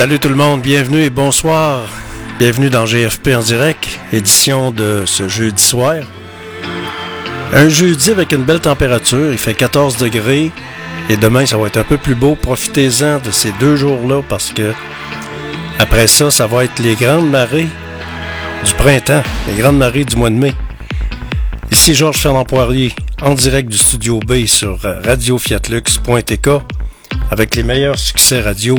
Salut tout le monde, bienvenue et bonsoir. Bienvenue dans GFP en direct, édition de ce jeudi soir. Un jeudi avec une belle température, il fait 14 degrés et demain ça va être un peu plus beau. Profitez-en de ces deux jours-là parce que après ça, ça va être les grandes marées du printemps, les grandes marées du mois de mai. Ici Georges Fernand Poirier, en direct du studio B sur radiofiatlux.tk avec les meilleurs succès radio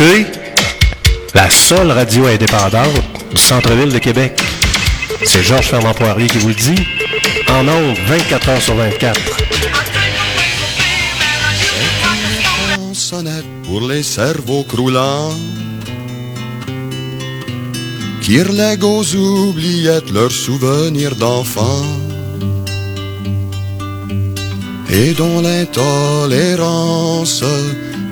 écoutez la seule radio indépendante du centre-ville de Québec. C'est Georges Fernand Poirier qui vous le dit. En ondes, 24 heures sur 24. sonnette pour les cerveaux croulants qui relèguent aux oubliettes leurs souvenirs d'enfants et dont l'intolérance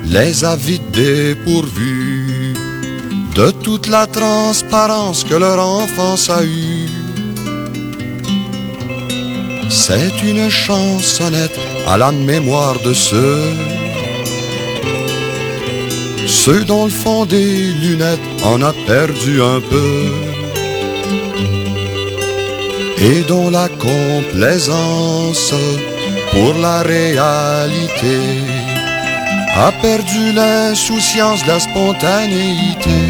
les a vite dépourvus de toute la transparence que leur enfance a eue. C'est une chansonnette à la mémoire de ceux, ceux dont le fond des lunettes en a perdu un peu et dont la complaisance pour la réalité a perdu l'insouciance la spontanéité.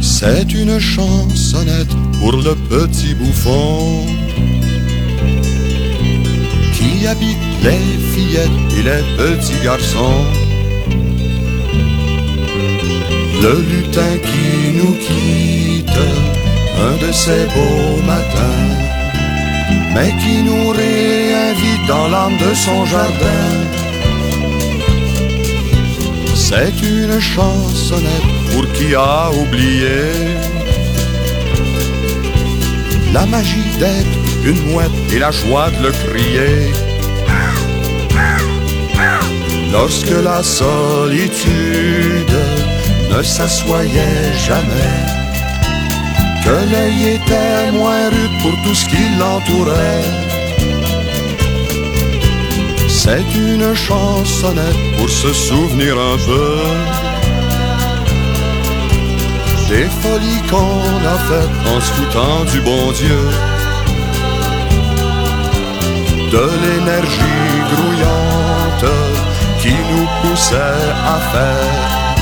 C'est une chansonnette pour le petit bouffon qui habite les fillettes et les petits garçons. Le lutin qui nous quitte un de ces beaux matins mais qui nous réinvite dans l'âme de son jardin. C'est une chansonnette pour qui a oublié la magie d'être une mouette et la joie de le crier. Lorsque la solitude ne s'assoyait jamais que l'œil était moins rude pour tout ce qui l'entourait. C'est une chansonnette pour se souvenir un peu des folies qu'on a faites en se foutant du bon Dieu, de l'énergie grouillante qui nous poussait à faire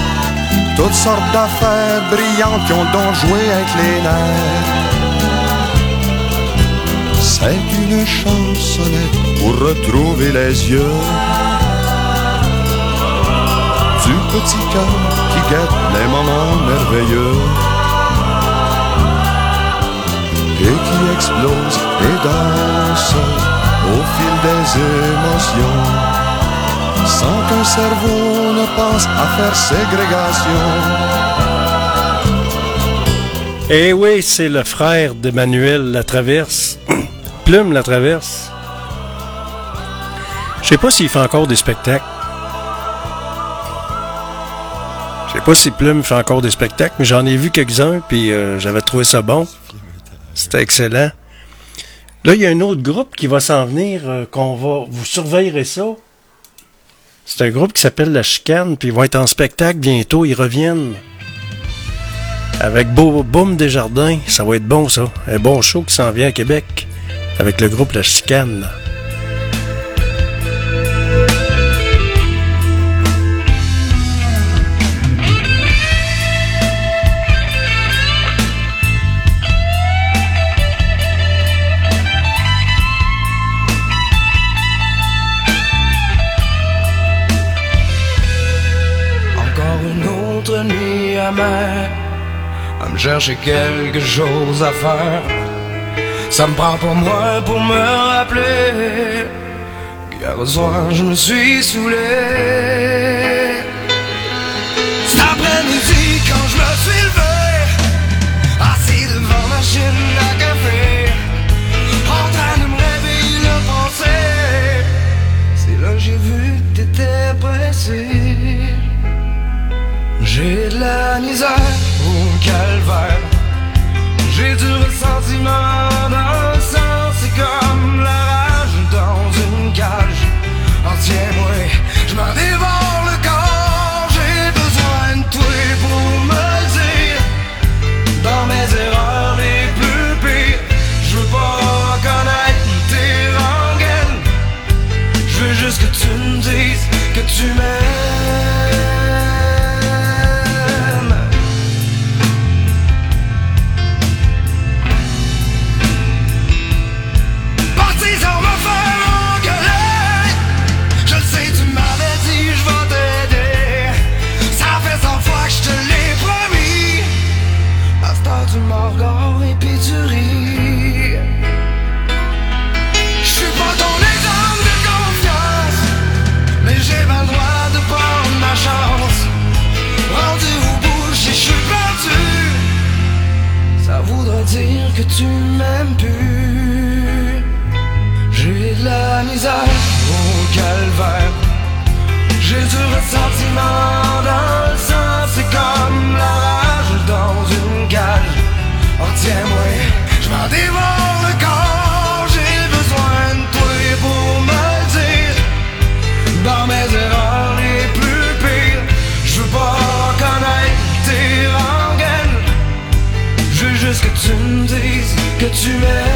toutes sortes d'affaires brillantes qui ont donc joué avec les nerfs. C'est une chansonnette pour retrouver les yeux du petit cœur qui guette les moments merveilleux et qui explose et danse au fil des émotions sans qu'un cerveau ne pense à faire ségrégation. Eh oui, c'est le frère d'Emmanuel Latraverse. Plume Latraverse. Je sais pas s'il fait encore des spectacles. Je sais pas si Plume fait encore des spectacles, mais j'en ai vu quelques-uns, puis euh, j'avais trouvé ça bon. C'était excellent. Là, il y a un autre groupe qui va s'en venir, euh, qu'on va. Vous surveillerez ça. C'est un groupe qui s'appelle La Chicane, puis ils vont être en spectacle bientôt. Ils reviennent avec Boom Desjardins. Ça va être bon, ça. Un bon show qui s'en vient à Québec avec le groupe La Chicane. À me chercher quelque chose à faire. Ça me prend pour moi pour me rappeler qu'hier soir je me suis saoulé. J'ai de la misère au calvaire. J'ai du ressentiment dans le sang. C'est comme la rage dans une cage. En tiens-moi, je m'en sentiment dans le sang, c'est comme la rage dans une cage. Oh tiens-moi, je m'en dévore le corps, j'ai besoin de toi pour me dire dans mes erreurs les plus pires. Je veux pas connaître tes rengaines, je veux juste que tu me dises que tu m'aimes.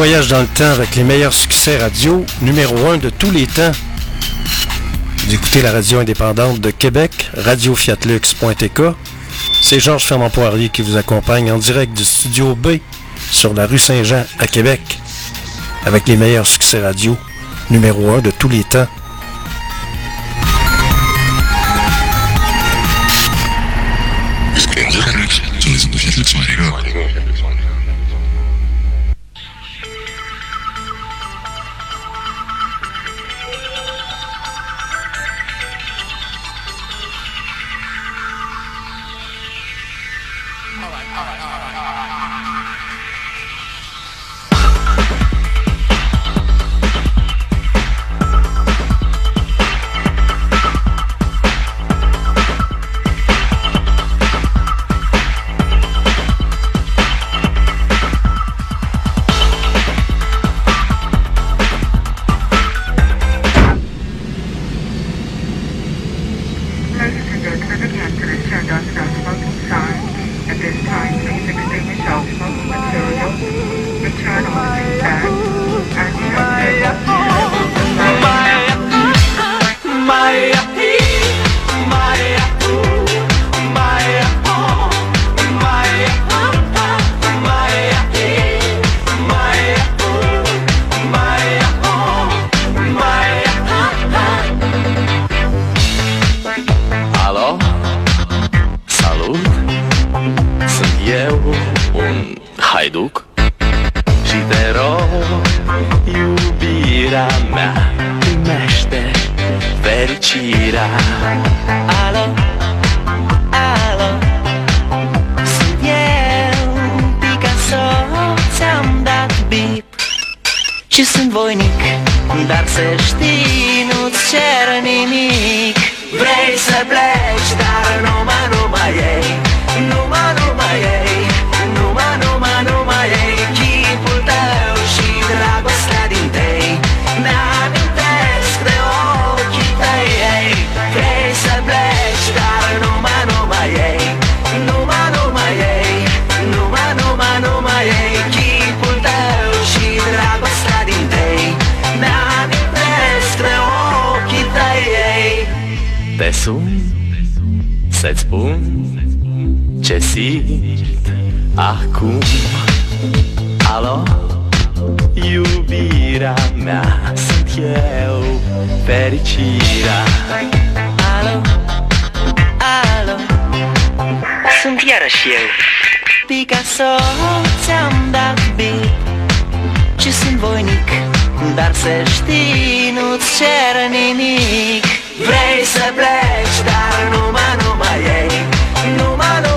voyage dans le temps avec les meilleurs succès radio, numéro 1 de tous les temps. Vous écoutez la radio indépendante de Québec, radiofiatlux.tk. C'est Georges Fermant Poirier qui vous accompagne en direct du studio B sur la rue Saint-Jean à Québec avec les meilleurs succès radio, numéro 1 de tous les temps. simt acum. Alo, iubirea mea Sunt eu, fericirea. Alo, alo? Sunt iarăși eu. Picasso, ți-am dat beat. Și sunt voinic Dar să știi, nu-ți cer nimic. Vrei să pleci, dar numai, numai ei. Numai, numai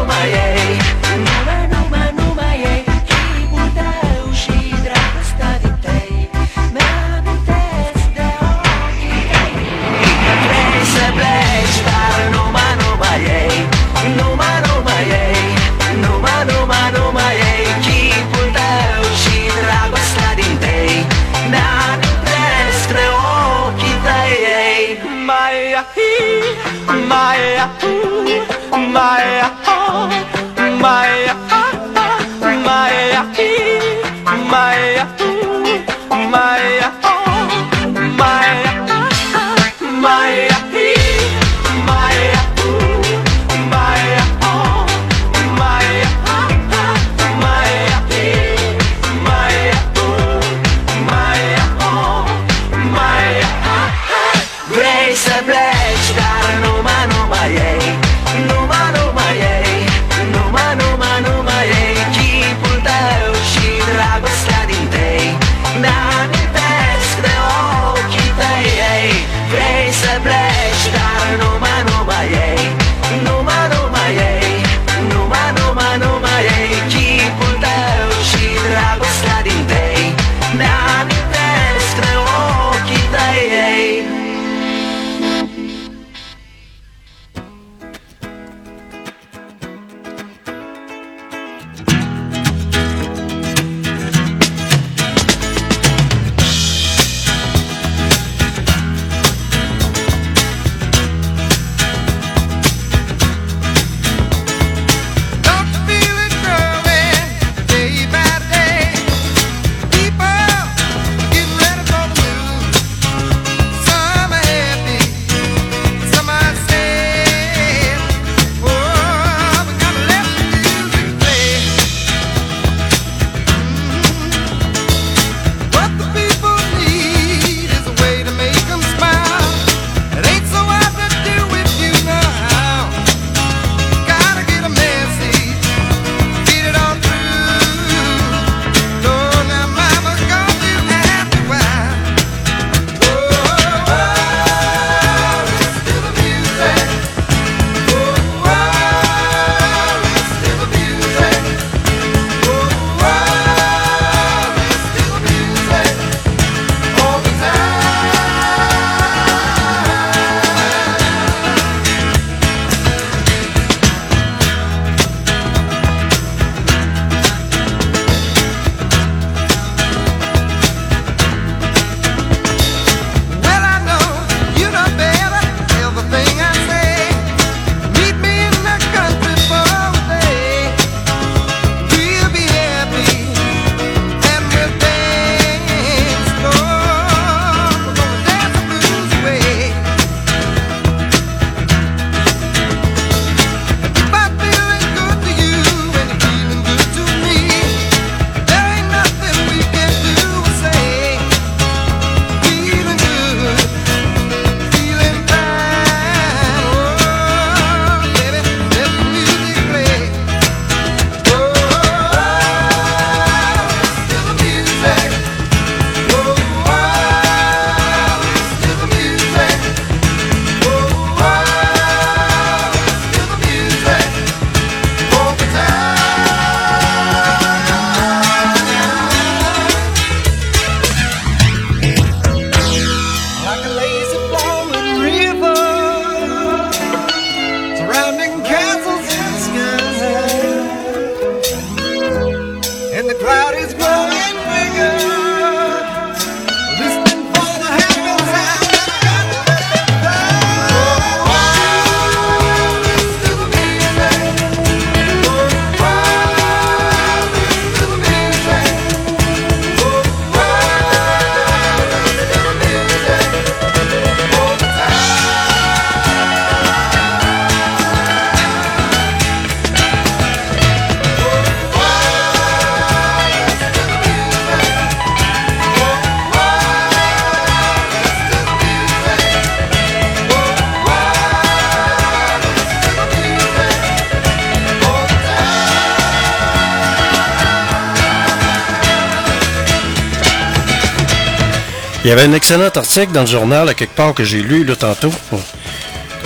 avait un excellent article dans le journal, à quelque part, que j'ai lu là, tantôt.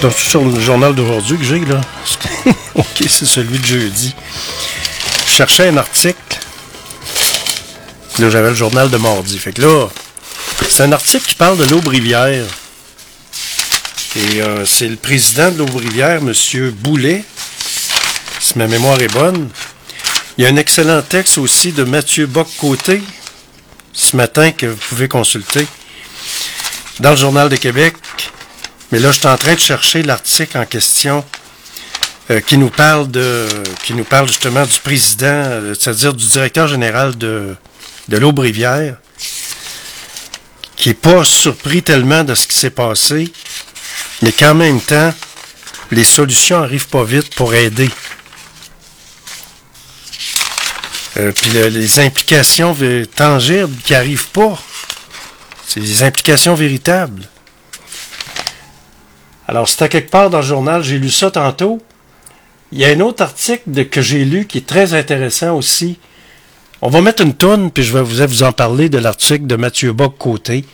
Donc, sur le journal d'aujourd'hui que j'ai, là. ok, c'est celui de jeudi. Je cherchais un article. Là, j'avais le journal de mardi. Fait que là, c'est un article qui parle de l'Aubrivière. Et euh, c'est le président de l'Aubrivière, M. Boulet, si ma mémoire est bonne. Il y a un excellent texte aussi de Mathieu Bock-Côté, ce matin, que vous pouvez consulter, dans le Journal de Québec. Mais là, je suis en train de chercher l'article en question euh, qui nous parle de qui nous parle justement du président, euh, c'est-à-dire du directeur général de, de l'Aubrivière, qui n'est pas surpris tellement de ce qui s'est passé, mais qu'en même temps, les solutions arrivent pas vite pour aider. Euh, puis le- les implications tangibles qui arrivent pas, c'est des implications véritables. Alors, c'était quelque part dans le journal, j'ai lu ça tantôt. Il y a un autre article que j'ai lu qui est très intéressant aussi. On va mettre une toune, puis je vais vous, en parler de l'article de Mathieu Bock-Côté,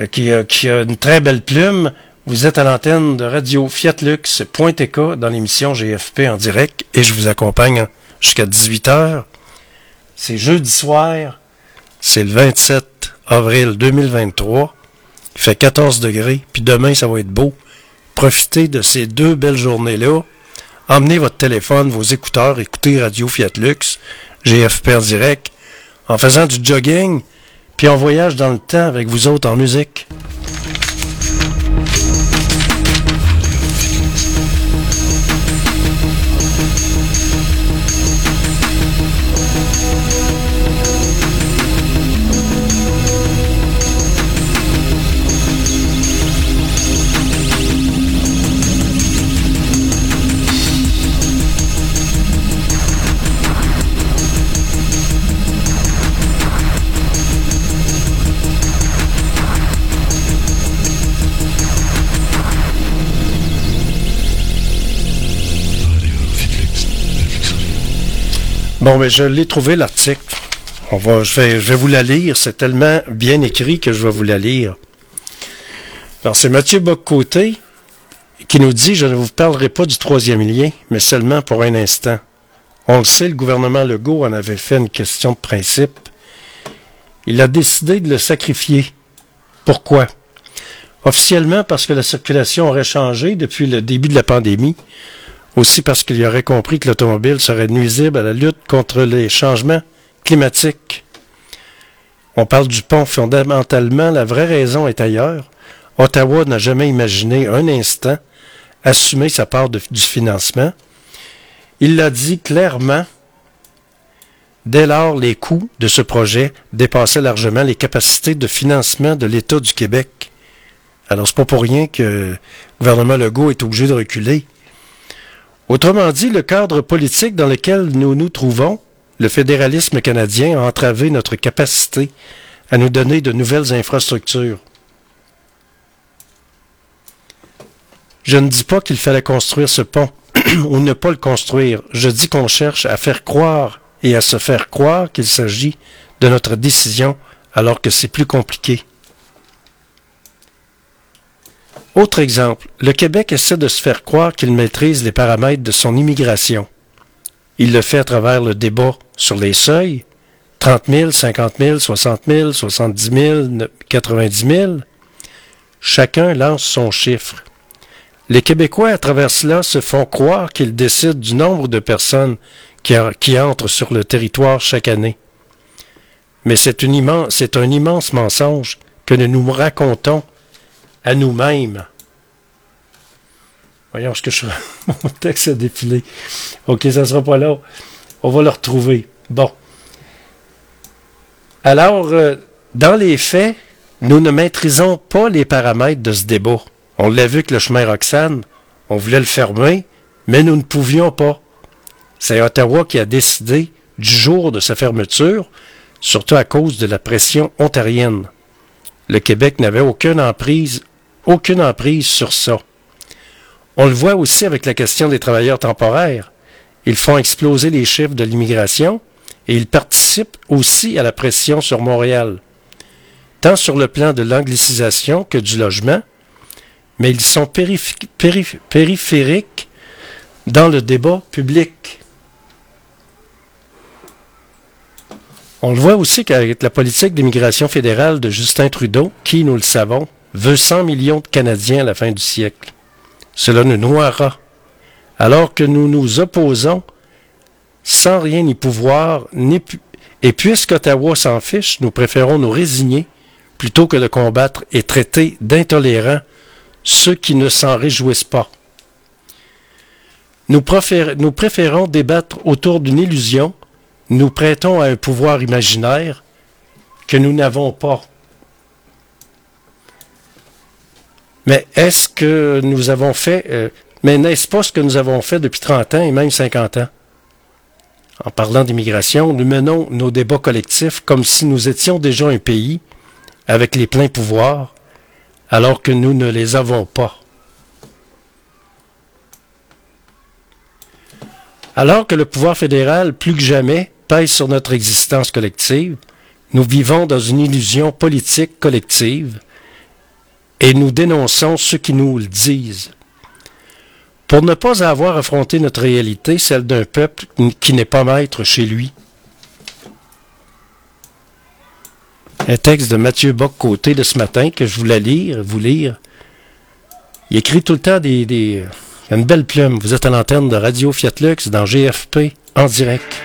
euh, qui, a- qui a une très belle plume. Vous êtes à l'antenne de Radio Fiatlux.tk dans l'émission GFP en direct et je vous accompagne jusqu'à 18h. C'est jeudi soir, c'est le 27 avril 2023. Il fait 14 degrés, puis demain ça va être beau. Profitez de ces deux belles journées-là. Emmenez votre téléphone, vos écouteurs, écoutez Radio Fiatlux, GFP en direct, en faisant du jogging, puis en voyage dans le temps avec vous autres en musique. Bon, mais je l'ai trouvé l'article. On je vais, je vais vous la lire. C'est tellement bien écrit que je vais vous la lire. Alors, c'est Mathieu Boccoté qui nous dit, je ne vous parlerai pas du troisième lien, mais seulement pour un instant. On le sait, le gouvernement Legault en avait fait une question de principe. Il a décidé de le sacrifier. Pourquoi? Officiellement, parce que la circulation aurait changé depuis le début de la pandémie. Aussi parce qu'il aurait compris que l'automobile serait nuisible à la lutte contre les changements climatiques. On parle du pont fondamentalement, la vraie raison est ailleurs. Ottawa n'a jamais imaginé un instant assumer sa part du financement. Il l'a dit clairement. Dès lors, les coûts de ce projet dépassaient largement les capacités de financement de l'État du Québec. Alors, c'est pas pour rien que le gouvernement Legault est obligé de reculer. Autrement dit, le cadre politique dans lequel nous nous trouvons, le fédéralisme canadien, a entravé notre capacité à nous donner de nouvelles infrastructures. Je ne dis pas qu'il fallait construire ce pont ou ne pas le construire. Je dis qu'on cherche à faire croire et à se faire croire qu'il s'agit de notre décision alors que c'est plus compliqué. Autre exemple, le Québec essaie de se faire croire qu'il maîtrise les paramètres de son immigration. Il le fait à travers le débat sur les seuils, 30 000, 50 000, 60 000, 70 000, 90 000. Chacun lance son chiffre. Les Québécois, à travers cela, se font croire qu'ils décident du nombre de personnes qui, entrent sur le territoire chaque année. Mais c'est un immense mensonge que nous nous racontons à nous-mêmes. Voyons ce que je... Mon texte a défilé. OK, ça ne sera pas là. On va le retrouver. Bon. Alors, euh, dans les faits, nous ne maîtrisons pas les paramètres de ce débat. On l'a vu que le chemin Roxane, on voulait le fermer, mais nous ne pouvions pas. C'est Ottawa qui a décidé du jour de sa fermeture, surtout à cause de la pression ontarienne. Le Québec n'avait aucune emprise, aucune emprise sur ça. On le voit aussi avec la question des travailleurs temporaires. Ils font exploser les chiffres de l'immigration et ils participent aussi à la pression sur Montréal. tant sur le plan de l'anglicisation que du logement, mais ils sont périph- périph- périphériques dans le débat public. On le voit aussi qu'avec la politique d'immigration fédérale de Justin Trudeau, qui, nous le savons, veut 100 millions de Canadiens à la fin du siècle. Cela nous noiera. Alors que nous nous opposons sans rien y pouvoir, et puisqu'Ottawa s'en fiche, nous préférons nous résigner plutôt que de combattre et traiter d'intolérants ceux qui ne s'en réjouissent pas. Nous préférons débattre autour d'une illusion, nous prêtons à un pouvoir imaginaire que nous n'avons pas. Mais est-ce que nous avons fait, euh, mais n'est-ce pas ce que nous avons fait depuis 30 ans et même 50 ans? En parlant d'immigration, nous menons nos débats collectifs comme si nous étions déjà un pays avec les pleins pouvoirs, alors que nous ne les avons pas. Alors que le pouvoir fédéral, plus que jamais, pèse sur notre existence collective, nous vivons dans une illusion politique collective et nous dénonçons ceux qui nous le disent. Pour ne pas avoir affronté notre réalité, celle d'un peuple qui n'est pas maître chez lui. Un texte de Mathieu Bock-Côté de ce matin que je voulais lire, vous lire. Il écrit tout le temps des, des une belle plume. Vous êtes à l'antenne de Radio Fiat Lux dans GFP en direct.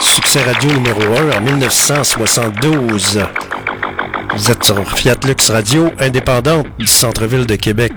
Succès radio numéro 1 en 1972. Vous êtes sur Fiat Lux Radio, indépendante du centre-ville de Québec.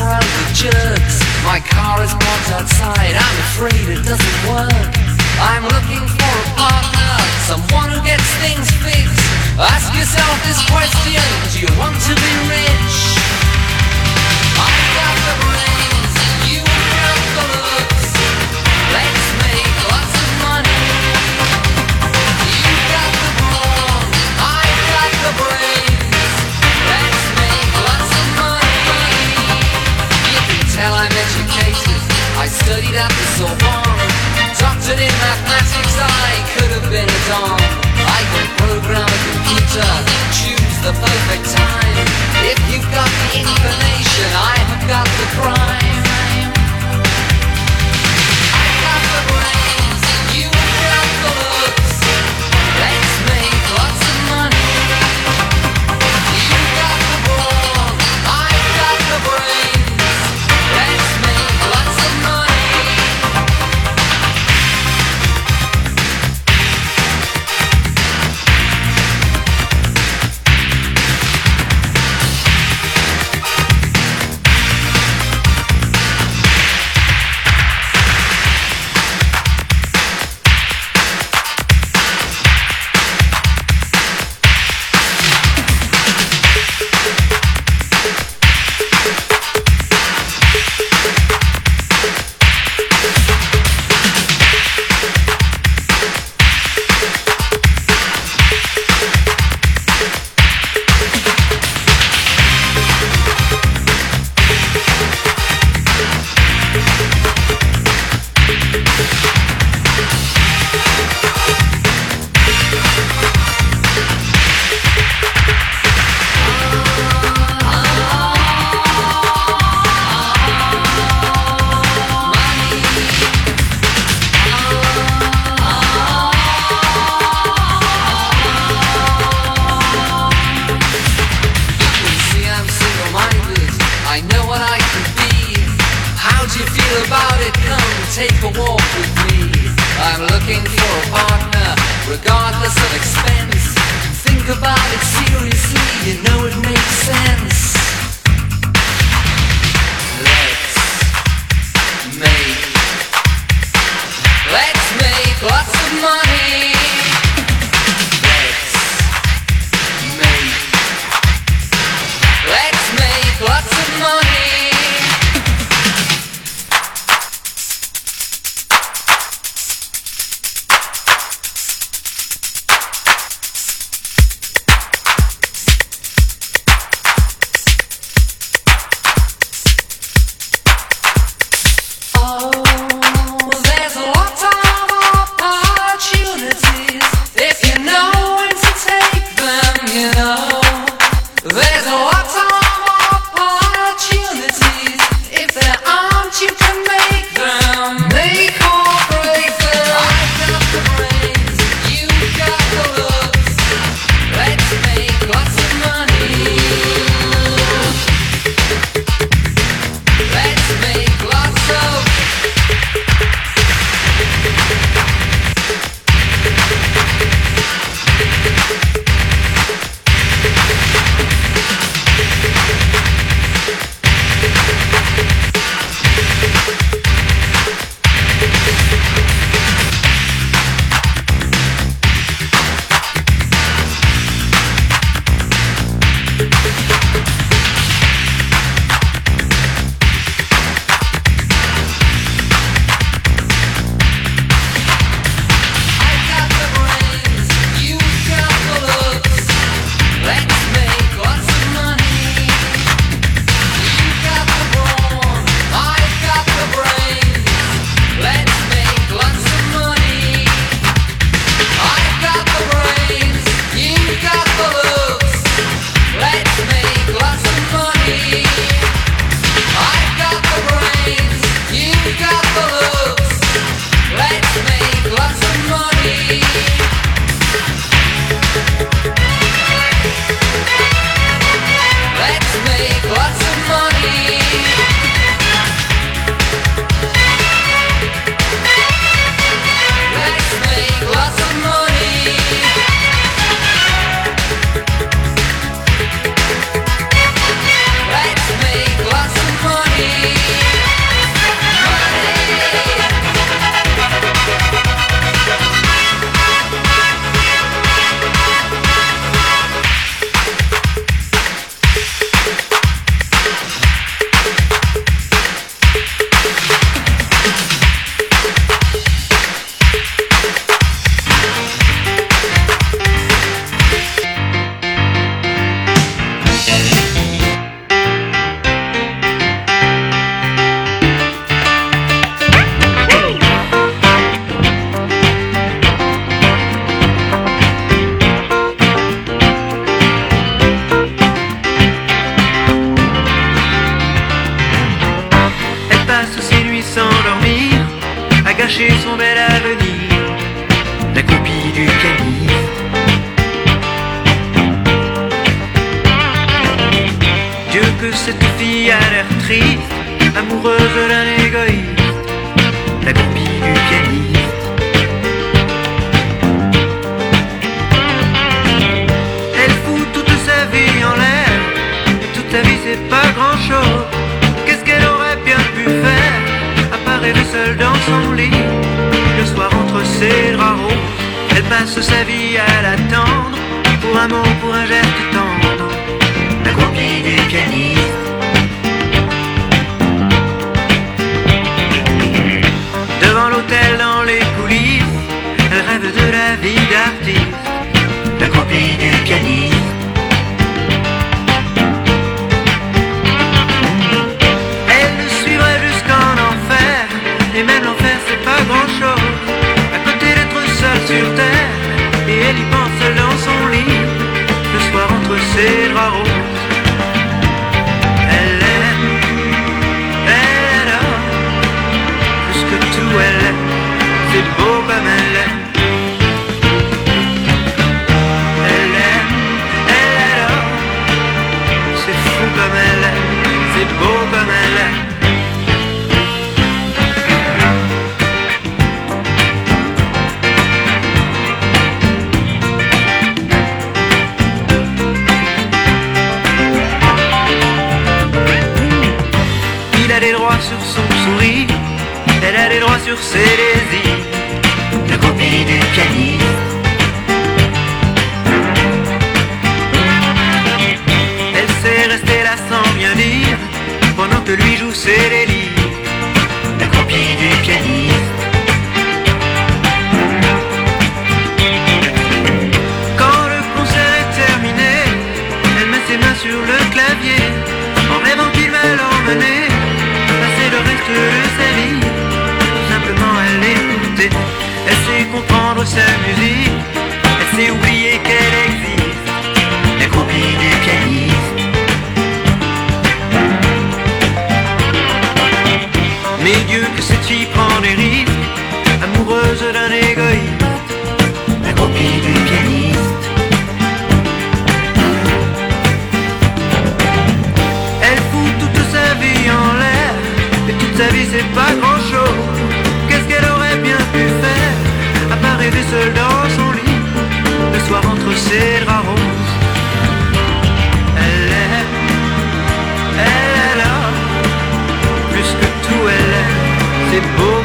With jerks. My car is parked outside, I'm afraid it doesn't work. I'm looking for a partner, someone who gets things fixed. Ask yourself this question, do you want to be rich? I've got the brains, you have the looks. Let's make lots of money. You've got the I've got the brains. Studied at the Sorbonne. Doctored in mathematics, I could have been a don. I can program a computer, choose the perfect time. If you've got the inclination, I have got the crime. Sur ses désirs. La copie du pianiste. Elle s'est restée là sans rien dire, pendant que lui joue ses délires. La copie du pianiste. Quand le concert est terminé, elle met ses mains sur le clavier, en rêvant qu'il va l'emmener, passer le reste de comprendre sa musique, elle sait oublier qu'elle existe. La copie du pianiste. Mais Dieu que cette fille prend des risques, amoureuse d'un égoïste. La copie du pianiste. Elle fout toute sa vie en l'air, et toute sa vie c'est pas grand draps roses. Elle est, elle est là, plus que tout elle est, c'est beau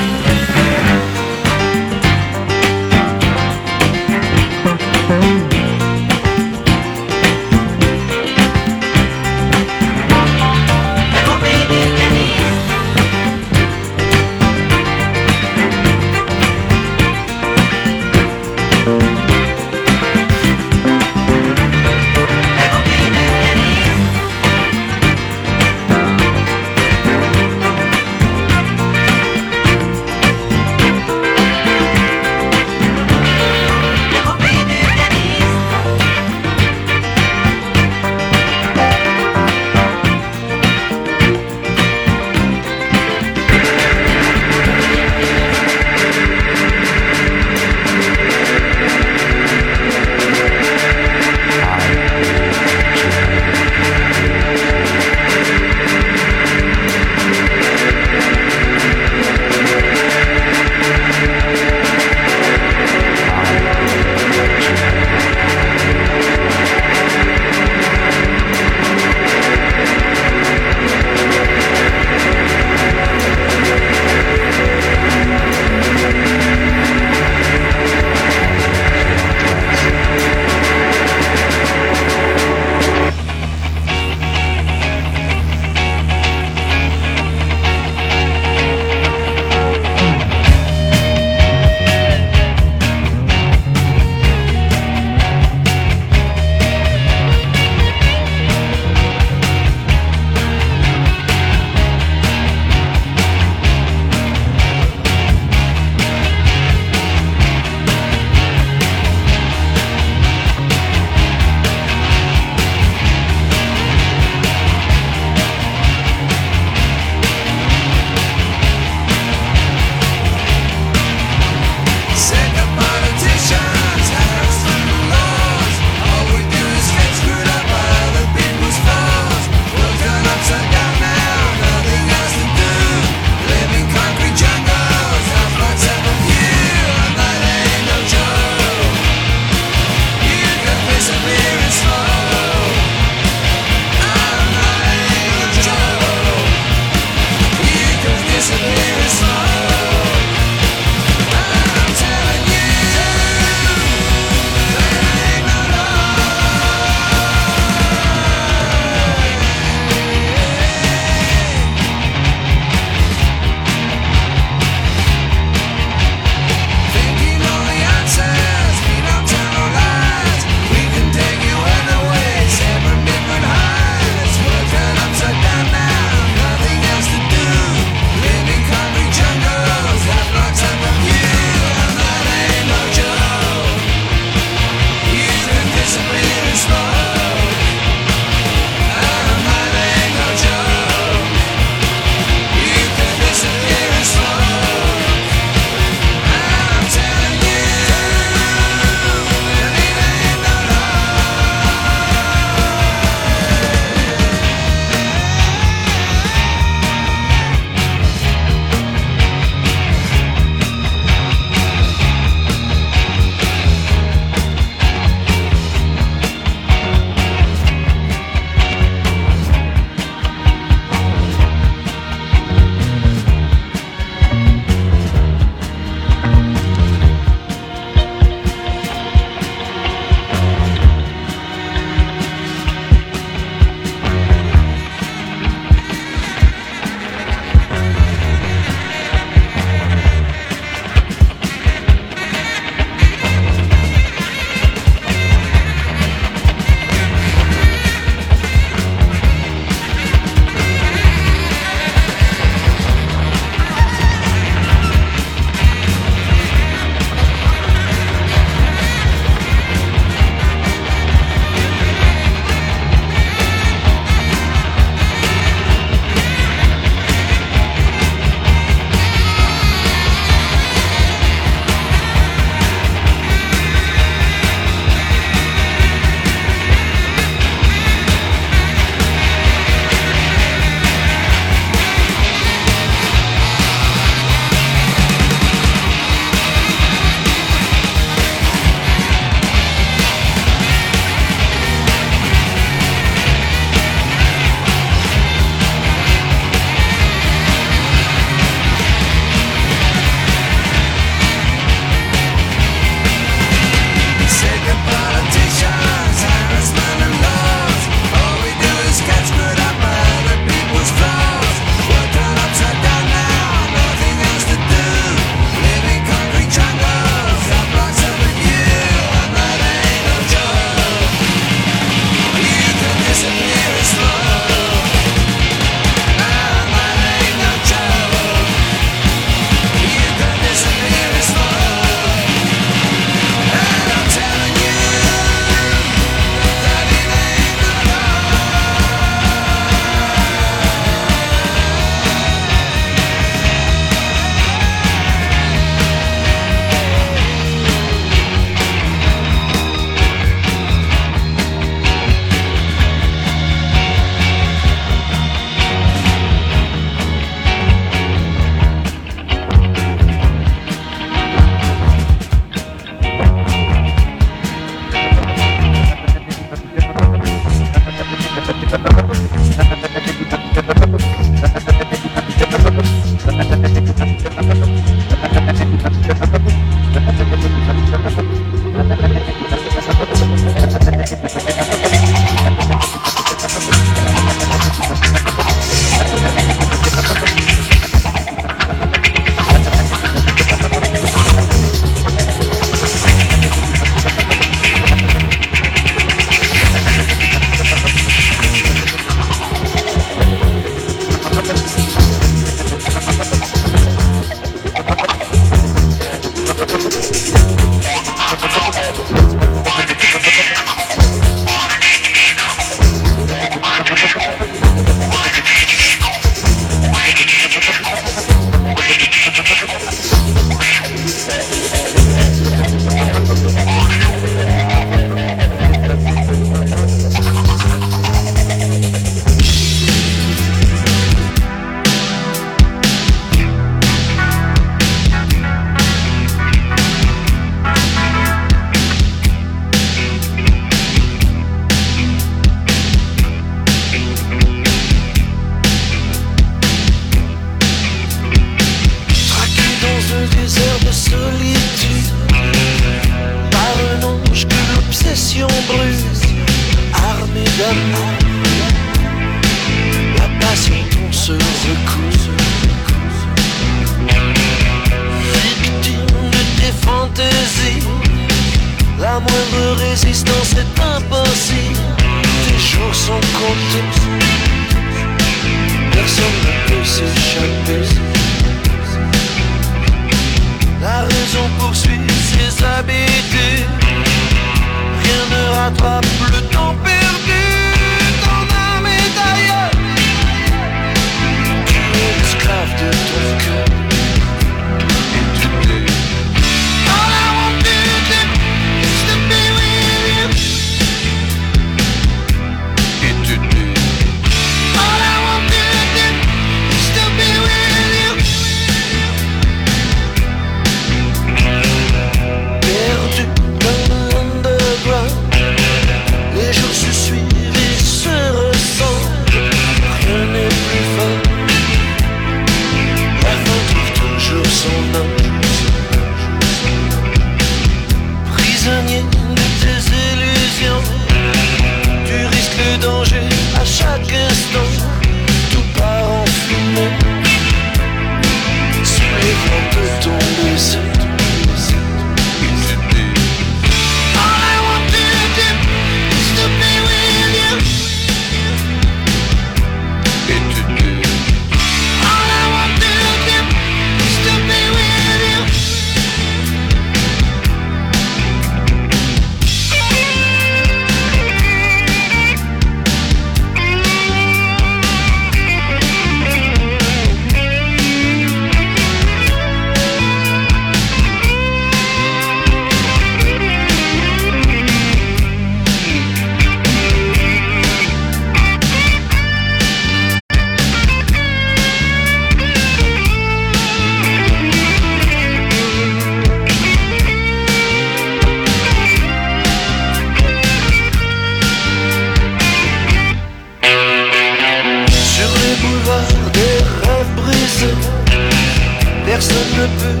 ne peut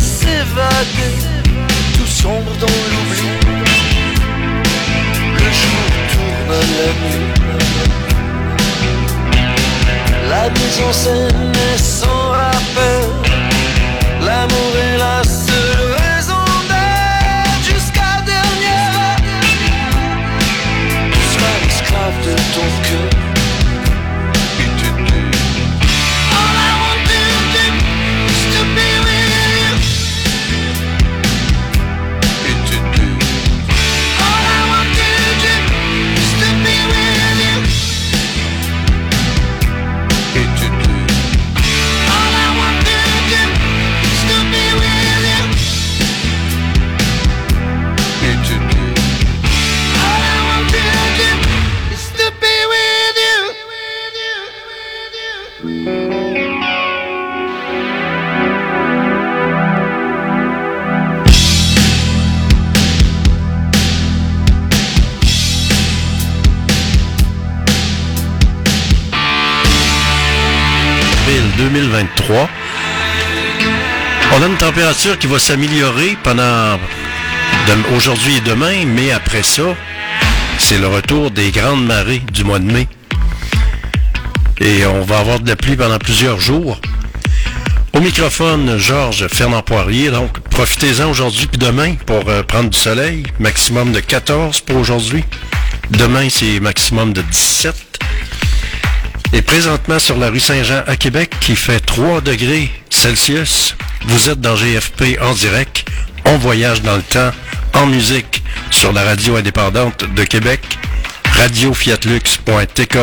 s'évader. Tout sombre dans l'oubli. Le jour tourne la nuit. La mise en scène est sans rappel. L'amour est la seule 2023. On a une température qui va s'améliorer pendant aujourd'hui et demain, mais après ça, c'est le retour des grandes marées du mois de mai. Et on va avoir de la pluie pendant plusieurs jours. Au microphone, Georges Fernand Poirier. Donc, profitez-en aujourd'hui puis demain pour euh, prendre du soleil. Maximum de 14 pour aujourd'hui. Demain, c'est maximum de 17. Et présentement sur la rue Saint-Jean à Québec, qui fait 3 degrés Celsius, vous êtes dans GFP en direct. On voyage dans le temps, en musique, sur la radio indépendante de Québec, radiofiatlux.tk.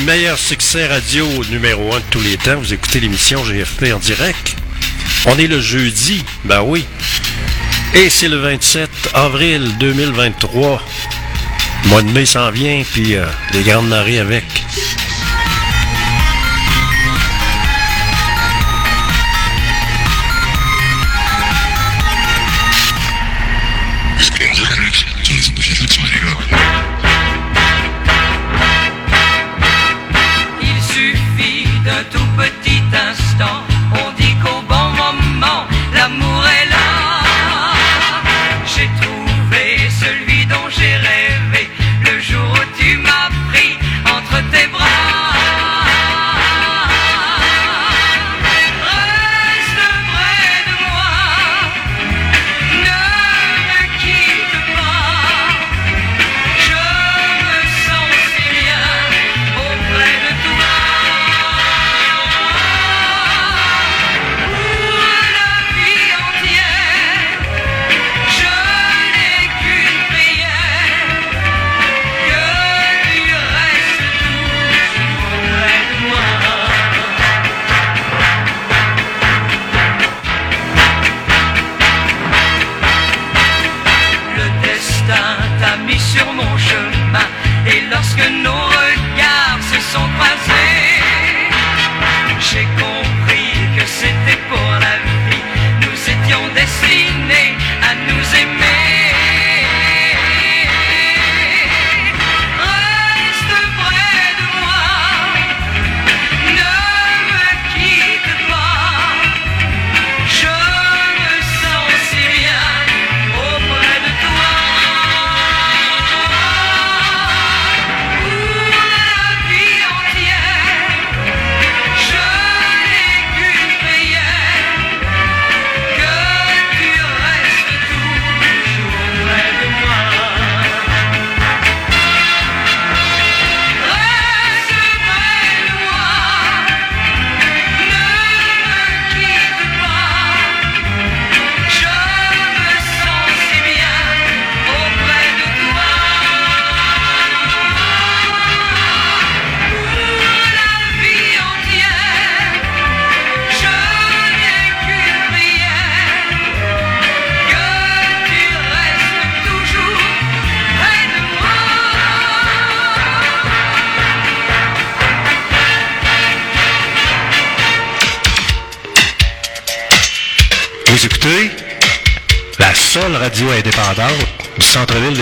meilleurs succès radio numéro 1 de tous les temps. Vous écoutez l'émission GFP en direct. On est le jeudi, ben oui. Et c'est le 27 avril 2023. Le mois de mai s'en vient, puis euh, les grandes marées avec.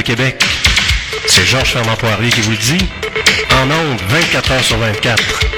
Québec. C'est Georges Fernand Poirier qui vous le dit. En ondes, 24 heures sur 24.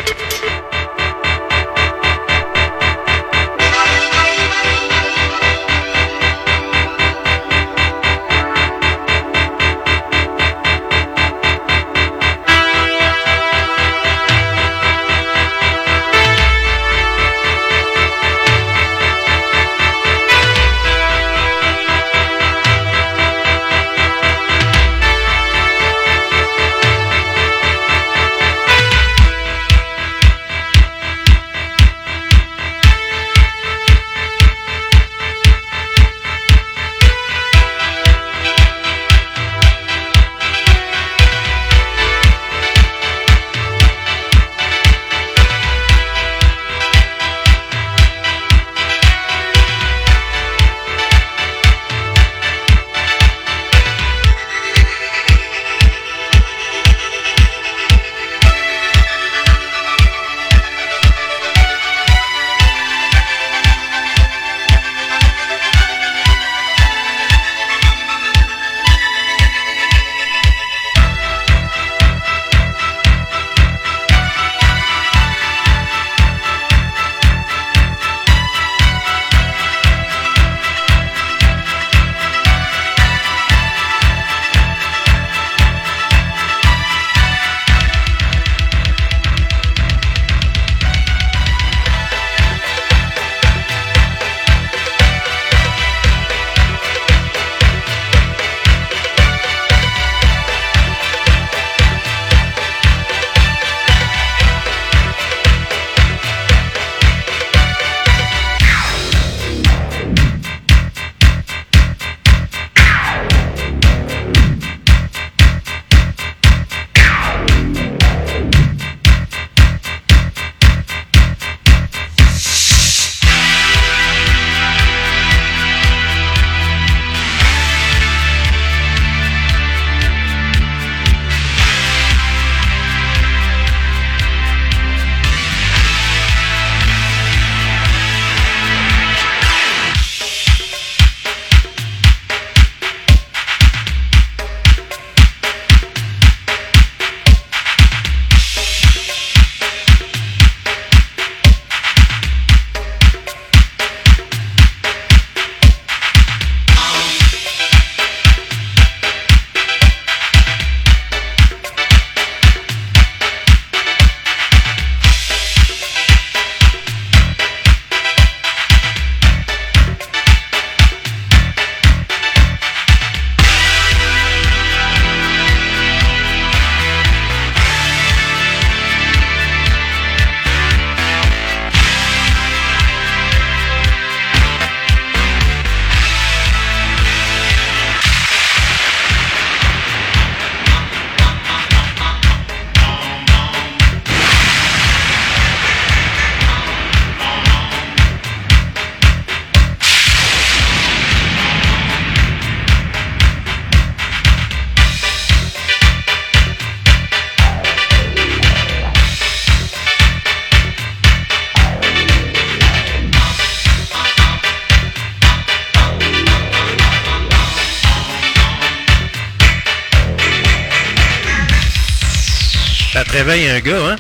Un gars, hein?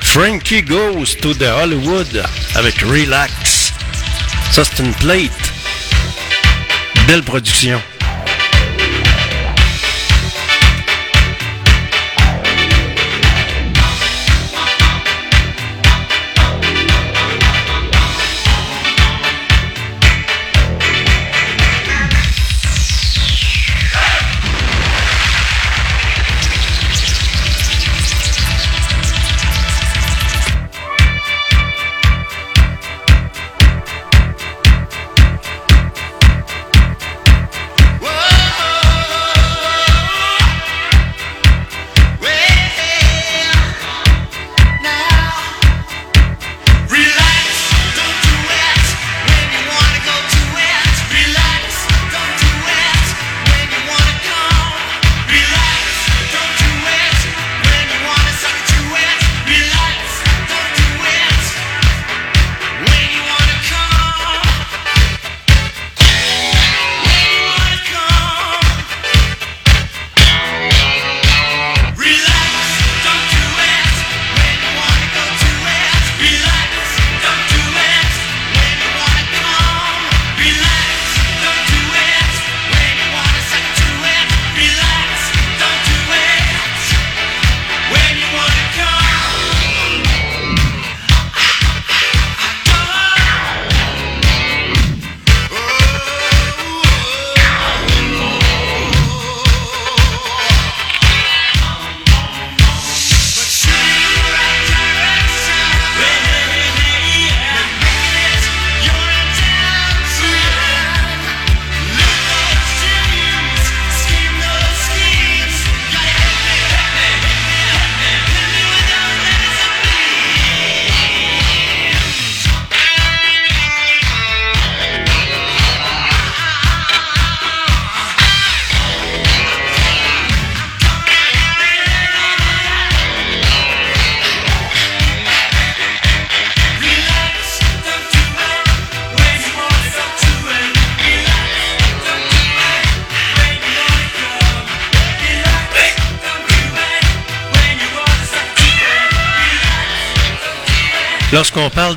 Frankie Goes to the Hollywood avec Relax. Ça, c'est une plate. Belle production.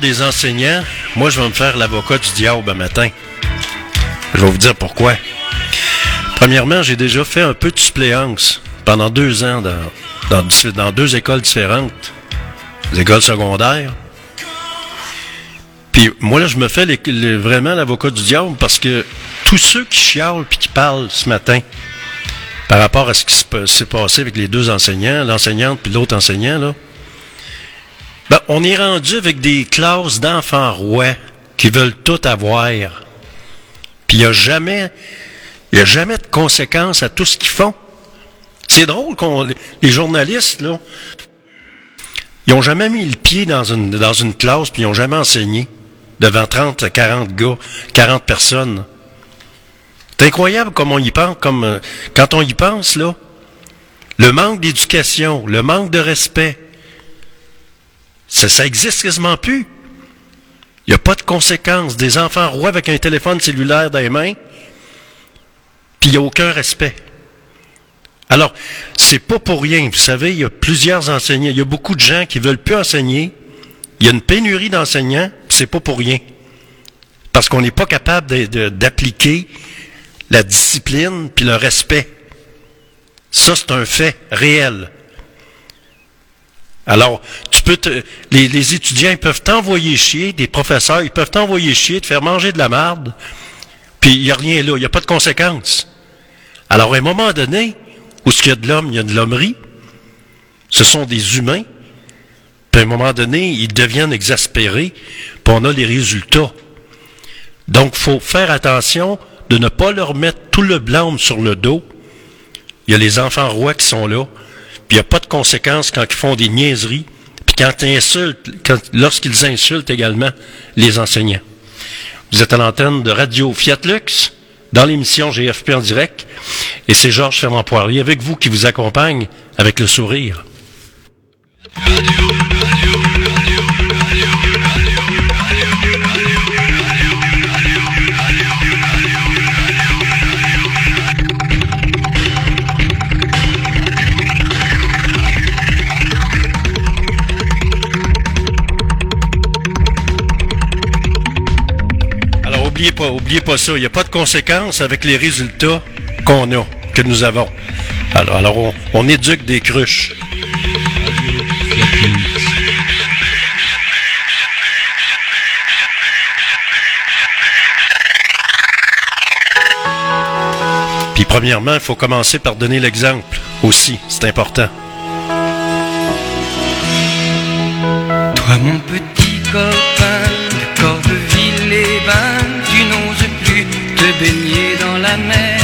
Des enseignants, moi, je vais me faire l'avocat du diable un matin. Je vais vous dire pourquoi. Premièrement, j'ai déjà fait un peu de suppléance pendant deux ans dans, dans, deux écoles différentes, des écoles secondaires. Puis moi, là, je me fais vraiment l'avocat du diable parce que tous ceux qui chialent puis qui parlent ce matin par rapport à ce qui s'est passé avec les deux enseignants, l'enseignante puis l'autre enseignant, là, ben, on est rendu avec des classes d'enfants rois qui veulent tout avoir. Puis il n'y a jamais, y a jamais de conséquences à tout ce qu'ils font. C'est drôle qu'on, les journalistes, là, ils ont jamais mis le pied dans une, dans une classe puis ils ont jamais enseigné devant 30, 40 gars, 40 personnes. C'est incroyable comme on y pense, comme, euh, quand on y pense, là. Le manque d'éducation, le manque de respect, ça, ça existe quasiment plus. Il n'y a pas de conséquences. Des enfants rois avec un téléphone cellulaire dans les mains, puis il n'y a aucun respect. Alors, c'est pas pour rien. Vous savez, il y a plusieurs enseignants. Il y a beaucoup de gens qui veulent plus enseigner. Il y a une pénurie d'enseignants, c'est pas pour rien. Parce qu'on n'est pas capable d'appliquer la discipline puis le respect. Ça, c'est un fait réel. Alors, les, étudiants peuvent t'envoyer chier, des professeurs, ils peuvent t'envoyer chier, te faire manger de la marde, puis il n'y a rien là, il n'y a pas de conséquences. Alors, à un moment donné, où ce qu'il y a de l'homme, il y a de l'hommerie, ce sont des humains, puis à un moment donné, ils deviennent exaspérés, puis on a les résultats. Donc, il faut faire attention de ne pas leur mettre tout le blâme sur le dos. Il y a les enfants rois qui sont là, puis il n'y a pas de conséquences quand ils font des niaiseries, quand insultent, lorsqu'ils insultent également les enseignants. Vous êtes à l'antenne de Radio Fiat Lux, dans l'émission GFP en direct, et c'est Georges Fermand Poirier avec vous qui vous accompagne avec le sourire. Oubliez pas ça. Il n'y a pas de conséquences avec les résultats qu'on a, que nous avons. Alors, alors on, on éduque des cruches. Puis premièrement, il faut commencer par donner l'exemple aussi. C'est important. Toi mon petit copain, d'accord de ville baigner dans la mer.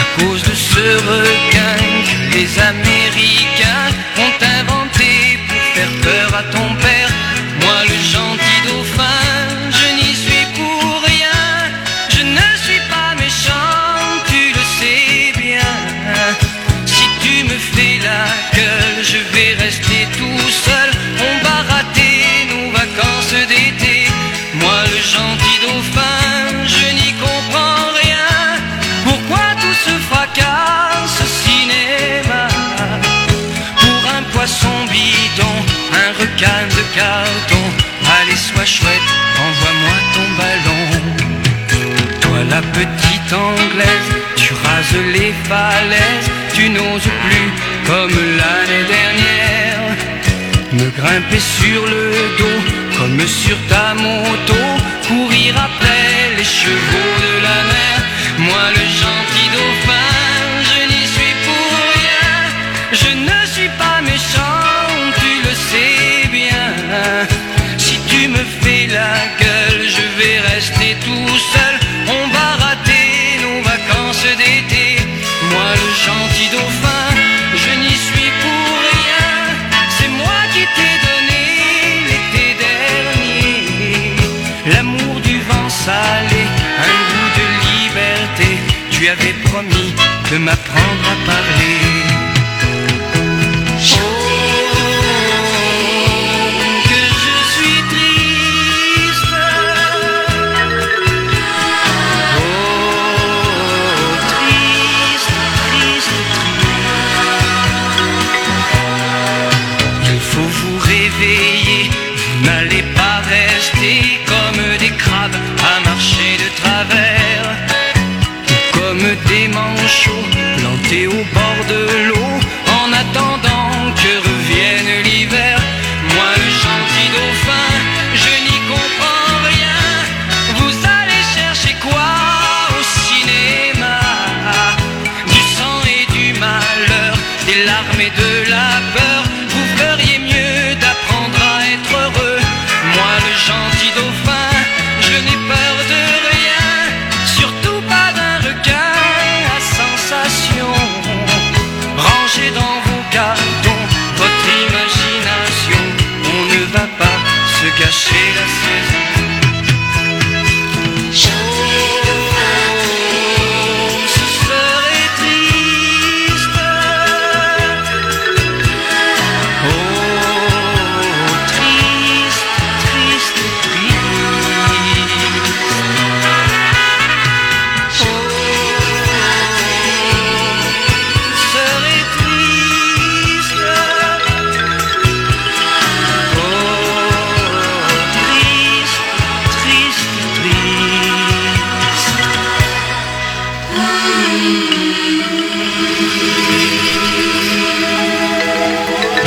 À cause de ce requin que les Américains ont inventé pour faire peur à ton père. Allez, sois chouette, envoie-moi ton ballon. Toi la petite anglaise, tu rases les falaises, tu n'oses plus comme l'année dernière. Me grimper sur le dos comme sur ta moto, courir après les chevaux de la mer. Moi le gentil dauphin, la gueule, je vais rester tout seul. On va rater nos vacances d'été. Moi le gentil dauphin, je n'y suis pour rien. C'est moi qui t'ai donné l'été dernier. L'amour du vent salé, un goût de liberté. Tu avais promis de m'apprendre à parler.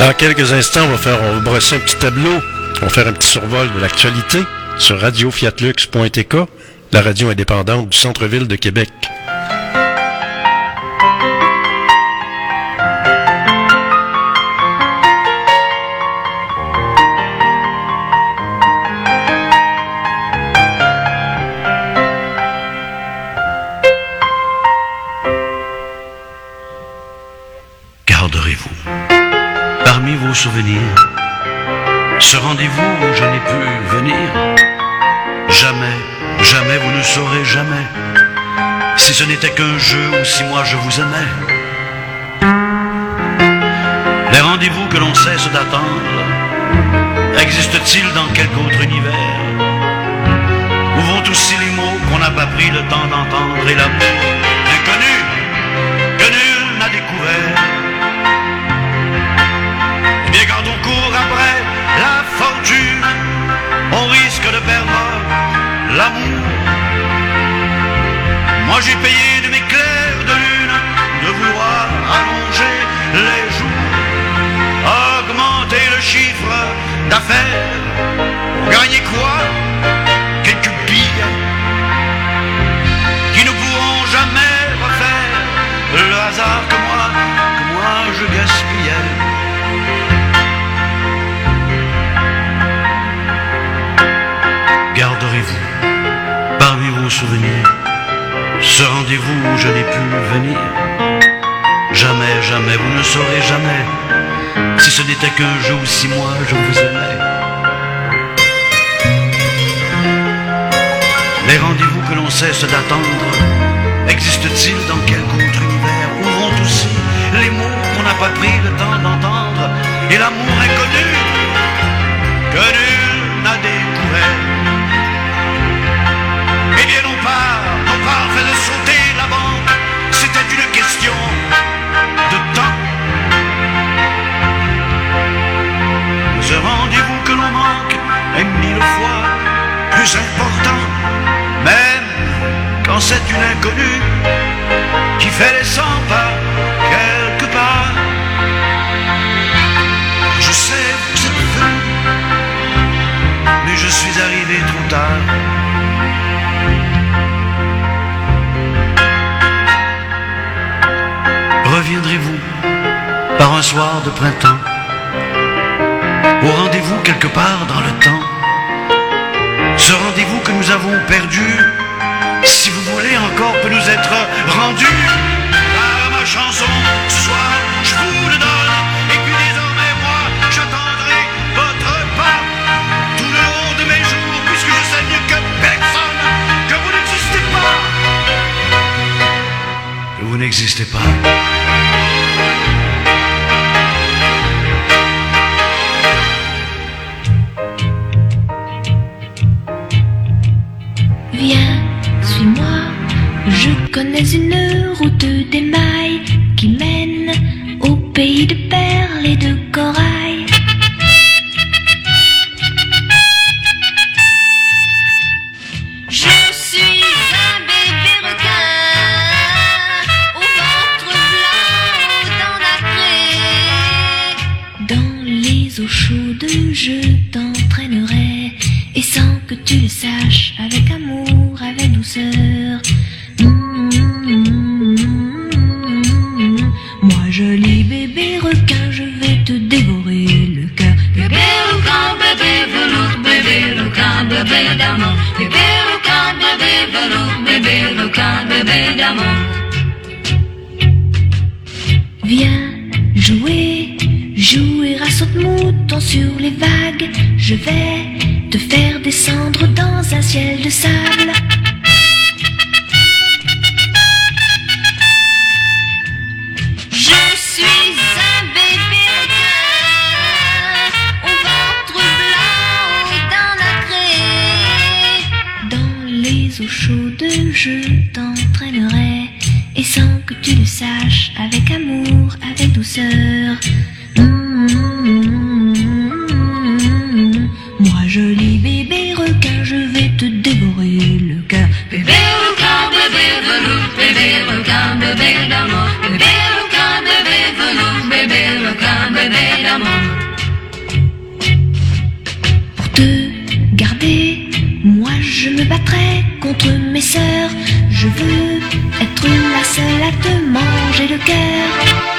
Dans quelques instants, on va faire, on va brosser un petit tableau. On va faire un petit survol de l'actualité sur radiofiatlux.tk, la radio indépendante du centre-ville de Québec. Ce n'était qu'un jeu ou si moi je vous aimais. Les rendez-vous que l'on cesse d'attendre existent-ils dans quelque autre univers? Où vont aussi les mots qu'on n'a pas pris le temps d'entendre et l'amour inconnu que nul n'a découvert? Eh bien quand on court après la fortune, on risque de perdre l'amour j'ai payé de mes clairs de lune de vouloir allonger les jours, augmenter le chiffre d'affaires. Gagner quoi? Quelques billes qui ne pourront jamais refaire le hasard que moi, que moi je gaspillais. Ce rendez-vous je n'ai pu venir. Jamais, jamais, vous ne saurez jamais si ce n'était qu'un jour, si moi je vous aimais. Les rendez-vous que l'on cesse d'attendre existent-ils dans quelque autre univers? Où vont aussi les mots qu'on n'a pas pris le temps d'entendre et l'amour inconnu que nul n'a découvert que l'on manque est mille fois plus important, même quand c'est une inconnue qui fait les cent pas quelque part. Je sais, vous êtes venu, mais je suis arrivé trop tard. Reviendrez-vous par un soir de printemps? Au rendez-vous quelque part dans le temps Ce rendez-vous que nous avons perdu, si vous voulez encore, peut nous être rendu par ma chanson. Ce soir, je vous le donne, et puis désormais, moi, j'attendrai votre pas tout le long de mes jours, puisque je sais mieux que personne que vous n'existez pas. Que vous n'existez pas. Connais une route d'émail qui mène au pays de perles et de corail. Je suis un bébé requin au ventre blanc, aux dents nacrées. Dans les eaux chaudes, je t'entraînerai et sans que tu le saches, avec amour, avec douceur. Bébé requin, bébé d'amour. Viens jouer, jouer à saute-mouton sur les vagues. Je vais te faire descendre dans un ciel de sable. Je que tu le saches, avec amour, avec douceur. Mm, Moi, joli bébé requin, je vais te dévorer le cœur. Bébé requin, bébé velours, bébé requin, bébé d'amour. Bébé requin, bébé velours, bébé requin, bébé d'amour. Pour te garder, moi je me battrai contre mes sœurs. Je veux être la seule à te manger le cœur.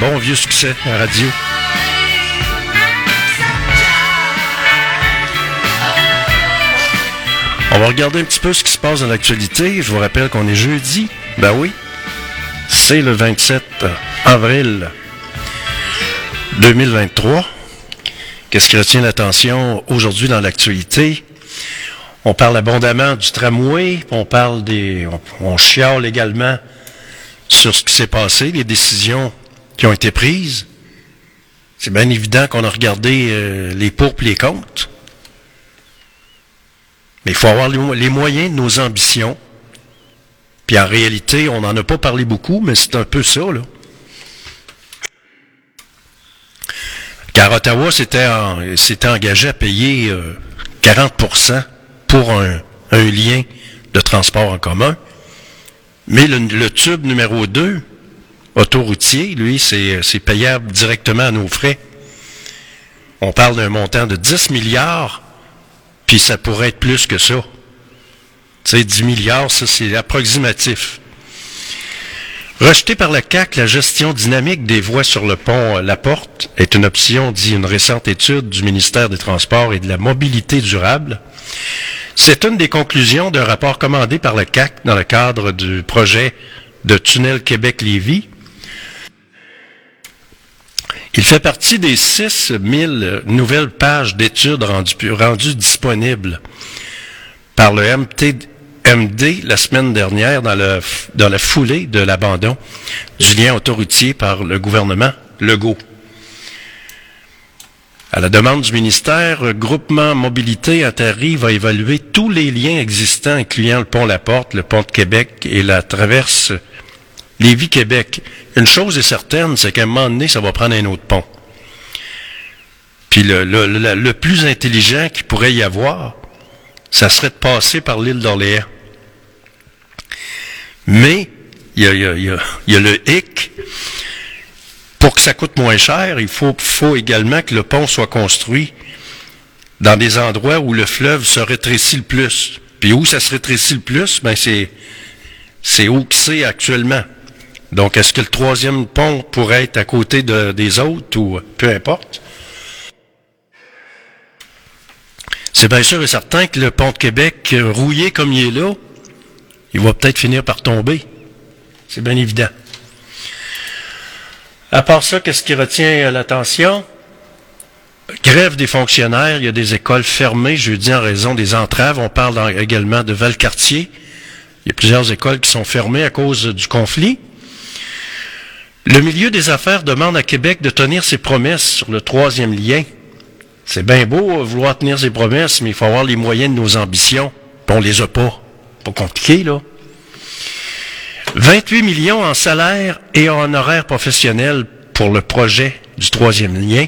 Bon vieux succès à radio. On va regarder un petit peu ce qui se passe dans l'actualité. Je vous rappelle qu'on est jeudi. Ben oui. C'est le 27 avril 2023. Qu'est-ce qui retient l'attention aujourd'hui dans l'actualité? On parle abondamment du tramway, on parle des. On chiale également sur ce qui s'est passé, les décisions qui ont été prises. C'est bien évident qu'on a regardé euh, les pour et les contre. Mais il faut avoir les, mo- les moyens de nos ambitions. Puis en réalité, on n'en a pas parlé beaucoup, mais c'est un peu ça. Car Ottawa s'était en- s'était engagé à payer euh, 40% pour un, un lien de transport en commun. Mais le, tube numéro 2, autoroutier, lui, c'est c'est payable directement à nos frais. On parle d'un montant de 10 milliards, puis ça pourrait être plus que ça. Tu sais, 10 milliards, ça c'est approximatif. Rejeté par la CAC, la gestion dynamique des voies sur le pont euh, La Porte est une option, dit une récente étude du ministère des Transports et de la Mobilité durable. C'est une des conclusions d'un rapport commandé par le CAC dans le cadre du projet de tunnel Québec-Lévis. Il fait partie des 6000 nouvelles pages d'études rendues, rendues disponibles par le MT, MD la semaine dernière dans, le, dans la foulée de l'abandon du lien autoroutier par le gouvernement Legault. À la demande du ministère, Groupement Mobilité Atterri va évaluer tous les liens existants, incluant le pont La Porte, le pont de Québec et la traverse Lévis-Québec. Une chose est certaine, c'est qu'à un moment donné, ça va prendre un autre pont. Puis le, le, le, le plus intelligent qu'il pourrait y avoir, ça serait de passer par l'île d'Orléans. Mais, il y a, y a- y a- y a le hic. Pour que ça coûte moins cher, il faut, faut également que le pont soit construit dans des endroits où le fleuve se rétrécit le plus. Puis où ça se rétrécit le plus, ben c'est, c'est où que c'est actuellement. Donc, est-ce que le troisième pont pourrait être à côté de- des autres ou peu importe? C'est bien sûr et certain que le pont de Québec, euh, rouillé comme il est là, il va peut-être finir par tomber. C'est bien évident. À part ça, qu'est-ce qui retient euh, l'attention? Grève des fonctionnaires, il y a des écoles fermées jeudi en raison des entraves. On parle également de Valcartier. Il y a plusieurs écoles qui sont fermées à cause du conflit. Le milieu des affaires demande à Québec de tenir ses promesses sur le troisième lien. C'est bien beau euh, vouloir tenir ses promesses, mais il faut avoir les moyens de nos ambitions. Puis on les a pas. Pas compliqué, là. 28 millions en salaire et en honoraires professionnels pour le projet du troisième lien.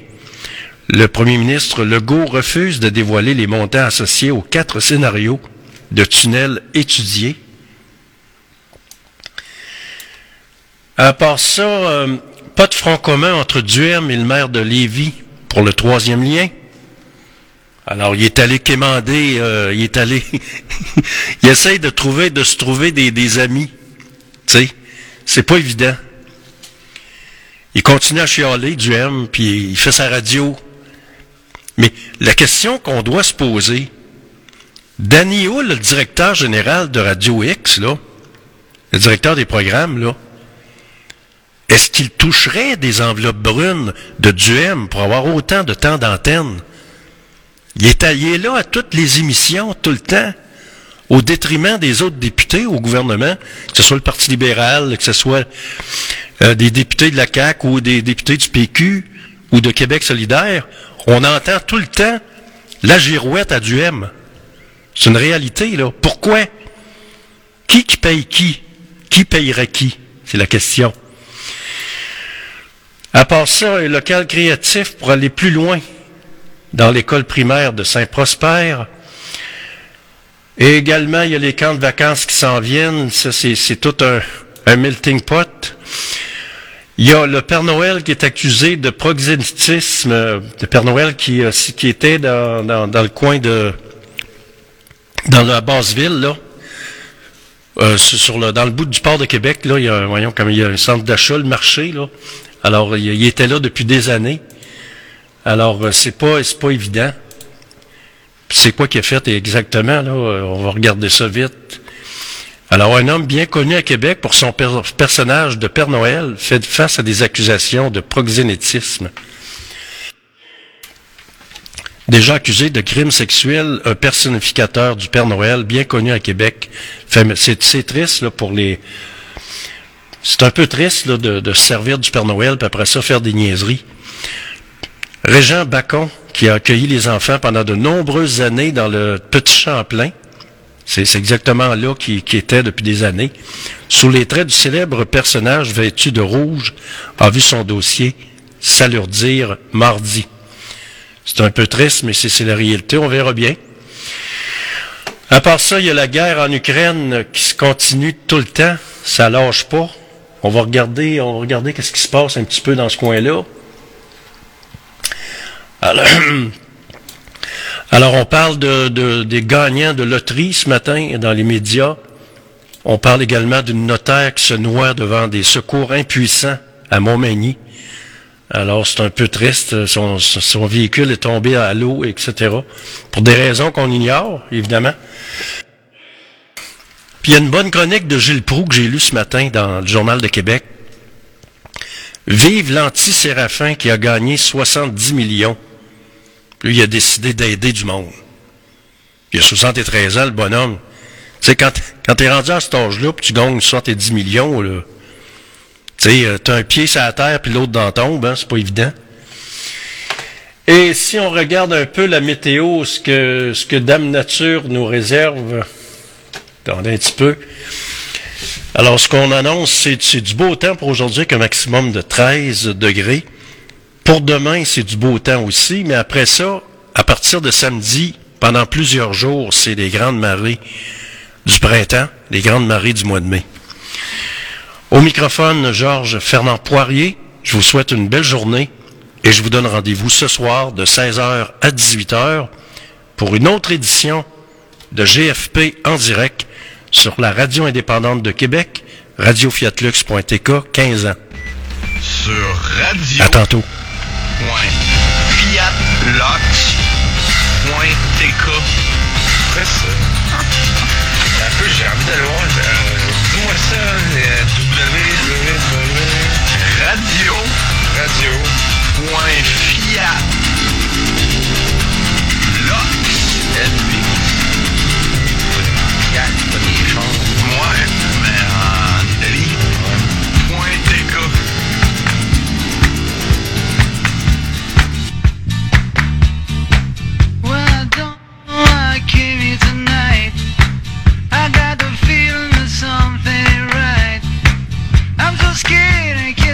Le premier ministre Legault refuse de dévoiler les montants associés aux quatre scénarios de tunnels étudiés. À part ça, euh, pas de front commun entre Duhem et le maire de Lévis pour le troisième lien. Alors, il est allé quémander, euh, il est allé, il essaye de trouver, de se trouver des, amis. Tu sais, c'est pas évident. Il continue à chialer, Duhem, puis il fait sa radio. Mais la question qu'on doit se poser, Danny Hull, le directeur général de Radio X, là, le directeur des programmes, là, est-ce qu'il toucherait des enveloppes brunes de Duhem pour avoir autant de temps d'antenne? Il est, il est là à toutes les émissions, tout le temps, au détriment des autres députés au gouvernement, que ce soit le Parti libéral, que ce soit euh, des députés de la CAQ ou des députés du PQ ou de Québec solidaire. On entend tout le temps la girouette à Duhem. C'est une réalité, là. Pourquoi? Qui qui paye qui? Qui payerait qui? C'est la question. À part ça, un local créatif pour aller plus loin dans l'école primaire de Saint-Prosper. Et également, il y a les camps de vacances qui s'en viennent. Ça, c'est, tout un, melting pot. Il y a le Père Noël qui est accusé de proxénétisme, le Père Noël qui, euh, était dans, le coin de, dans la basse ville, là. Euh, sur le, dans le bout du port de Québec, là, il y a, voyons, comme il y a un centre d'achat, le marché, là. Alors, il était là depuis des années. Alors, euh, c'est pas, c'est pas évident. C'est quoi qui est fait exactement, là? Euh, On va regarder ça vite. Alors, un homme bien connu à Québec pour son per- personnage de Père Noël fait face à des accusations de proxénétisme. Déjà accusé de crimes sexuels, un personnificateur du Père Noël bien connu à Québec. C'est triste là, pour les... C'est un peu triste là, de se servir du Père Noël, puis après ça, faire des niaiseries. Régent Bacon, qui a accueilli les enfants pendant de nombreuses années dans le Petit Champlain, c'est exactement là qu'il était depuis des années, sous les traits du célèbre personnage vêtu de rouge, a vu son dossier s'alourdir mardi. C'est un peu triste, mais c'est c'est la réalité, on verra bien. À part ça, il y a la guerre en Ukraine qui se continue tout le temps, ça lâche pas. On va regarder, on va regarder qu'est-ce qui se passe un petit peu dans ce coin-là. Alors, on parle de, de- des gagnants de loterie ce matin dans les médias. On parle également d'une notaire qui se noie devant des secours impuissants à Montmagny. Alors, c'est un peu triste. Son, son véhicule est tombé à l'eau, etc. Pour des raisons qu'on ignore, évidemment. Puis il y a une bonne chronique de Gilles Proux que j'ai lue ce matin dans le Journal de Québec. Vive l'anti-séraphin qui a gagné 70 millions. Lui, il a décidé d'aider du monde. Il a 73 ans, le bonhomme. Tu sais, quand, quand t'es rendu à cet âge-là, puis tu gagnes 70 millions, là, tu sais, euh, t'as un pied sur la terre, puis l'autre dans la tombe, hein, c'est pas évident. Et si on regarde un peu la météo, ce que, ce que Dame Nature nous réserve, attendez un petit peu. Alors, ce qu'on annonce, c'est du beau temps pour aujourd'hui, avec un maximum de 13 degrés. Pour demain, c'est du beau temps aussi, mais après ça, à partir de samedi, pendant plusieurs jours, c'est les grandes marées du printemps, les grandes marées du mois de mai. Au microphone, Georges Fernand Poirier, je vous souhaite une belle journée et je vous donne rendez-vous ce soir de 16h à 18h pour une autre édition de GFP en direct sur la radio indépendante de Québec, radiofiatlux.tk, 15 ans. Sur radio. À tantôt. Fiatlox.tk. Après.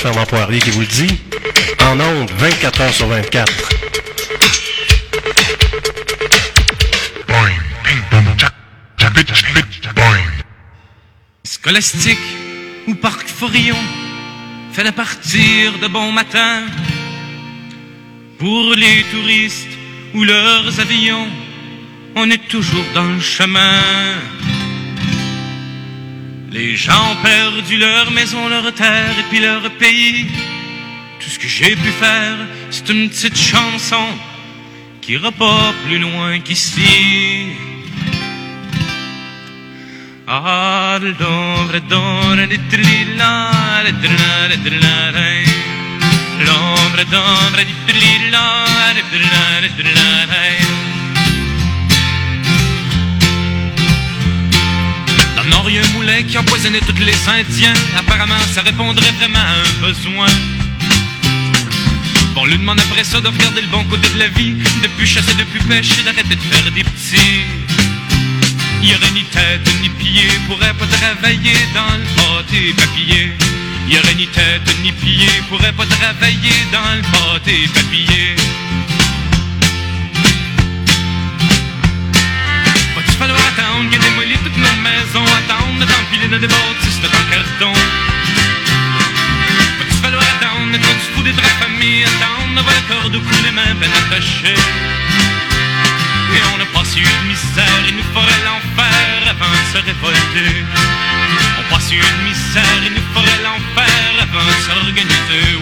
Fernand Poirier qui vous le dit. En ondes, 24 heures sur 24. Scolastique ou Parc Forillon, fallait partir de bon matin. Pour les touristes ou leurs avions, on est toujours dans le chemin. Les gens ont perdu leur maison, leur terre et puis leur pays. Tout ce que j'ai pu faire, c'est une petite chanson qui ira pas plus loin qu'ici. Qui empoisonnait tous les Indiens. Apparemment, ça répondrait vraiment à un besoin. Bon, l'une demande après ça de regarder le bon côté de la vie, de plus chasser, de plus pêcher, d'arrêter de faire des petits. Il y aurait ni tête ni pied, pourrait pas travailler dans le pâté papier. Il y aurait ni tête ni pied, pourrait pas travailler dans le pâté papier. Va-tu falloir attendre qu'il toutes nos maisons, attendre d'empiler dans des bâtisses dans carton. Va-tu falloir attendre quand tu fous des draps famille, attendre d'avoir le corps de cou, les mains bien attachées. Et on a passé une misère, il nous ferait l'enfer avant de se révolter. On passe une misère, il nous ferait l'enfer avant de s'organiser,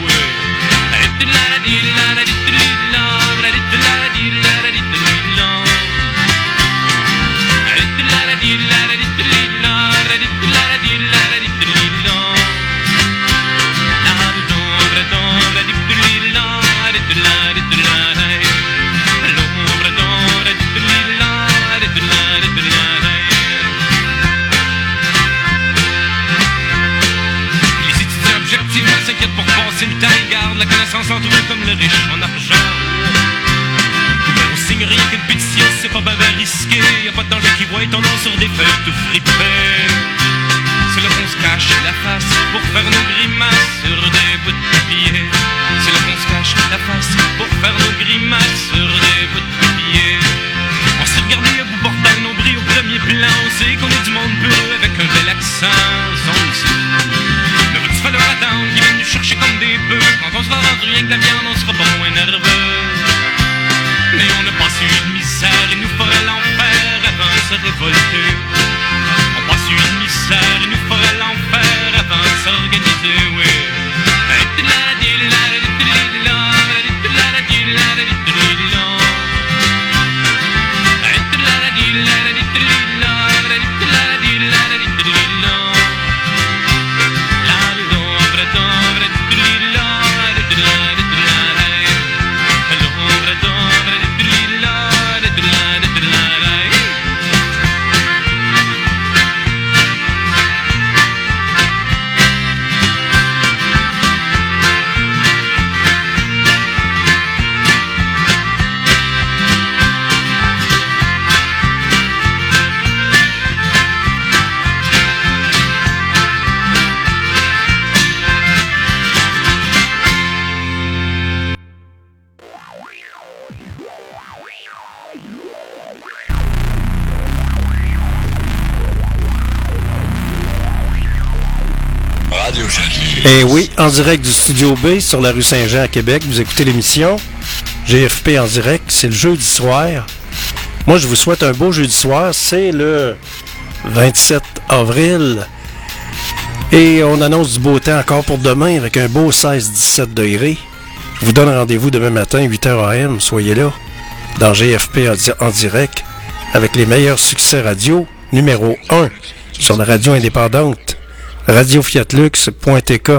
riche en argent. On signe rien qu'une pétition, c'est pas bavard risqué, y a pas de danger qui voit ton nom sur des feuilles tout fripées. C'est là qu'on se cache la face pour faire nos grimaces sur des bouts de papier. C'est là qu'on se cache la face pour faire nos grimaces sur des direct du Studio B sur la rue Saint-Jean à Québec, vous écoutez l'émission GFP en direct, c'est le jeudi soir. Moi, je vous souhaite un beau jeudi soir, c'est le 27 avril. Et on annonce du beau temps encore pour demain avec un beau 16-17 degrés. Je vous donne rendez-vous demain matin, 8h AM, soyez là, dans GFP en, di- en direct, avec les meilleurs succès radio, numéro 1, sur la radio indépendante, radiofiatlux.tk.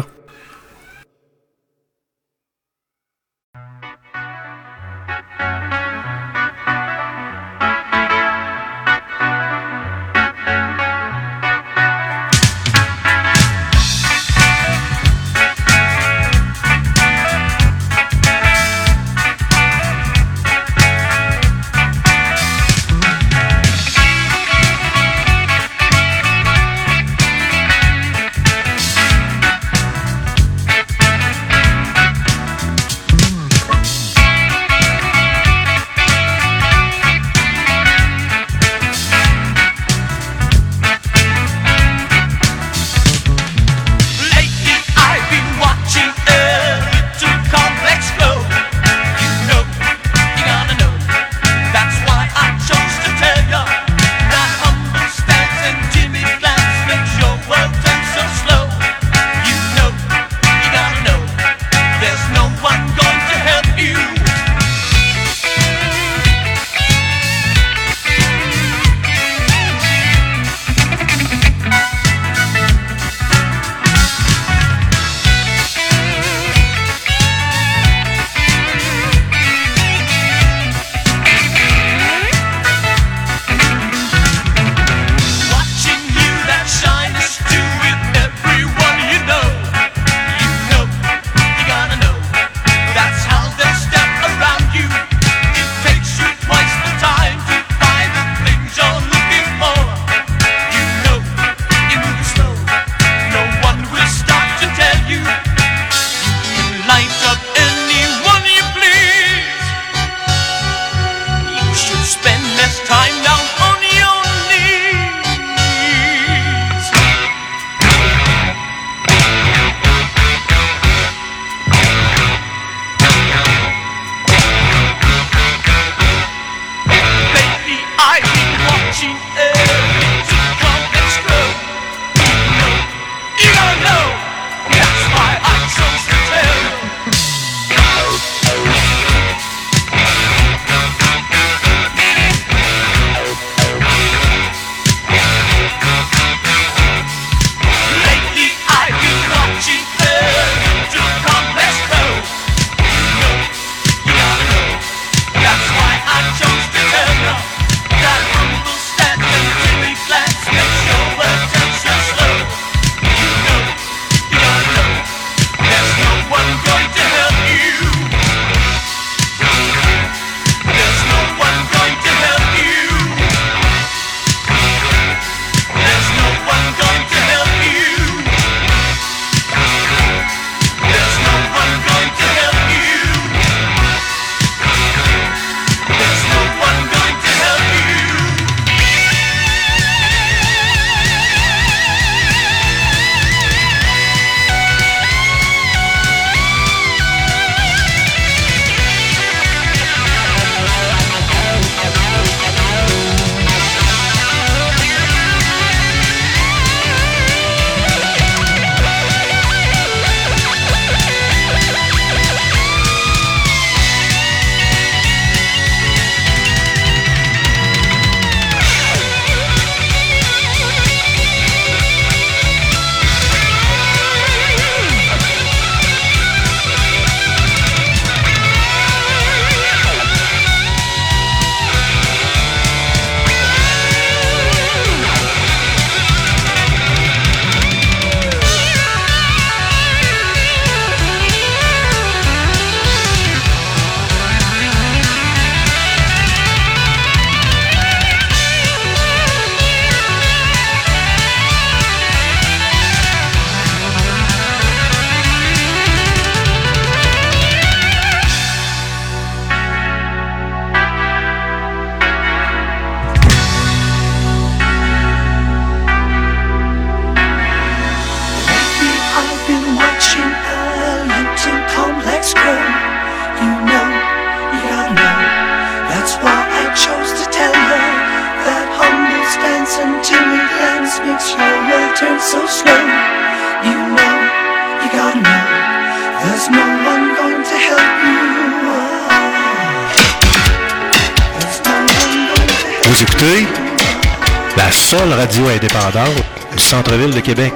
la seule radio indépendante du centre-ville de Québec.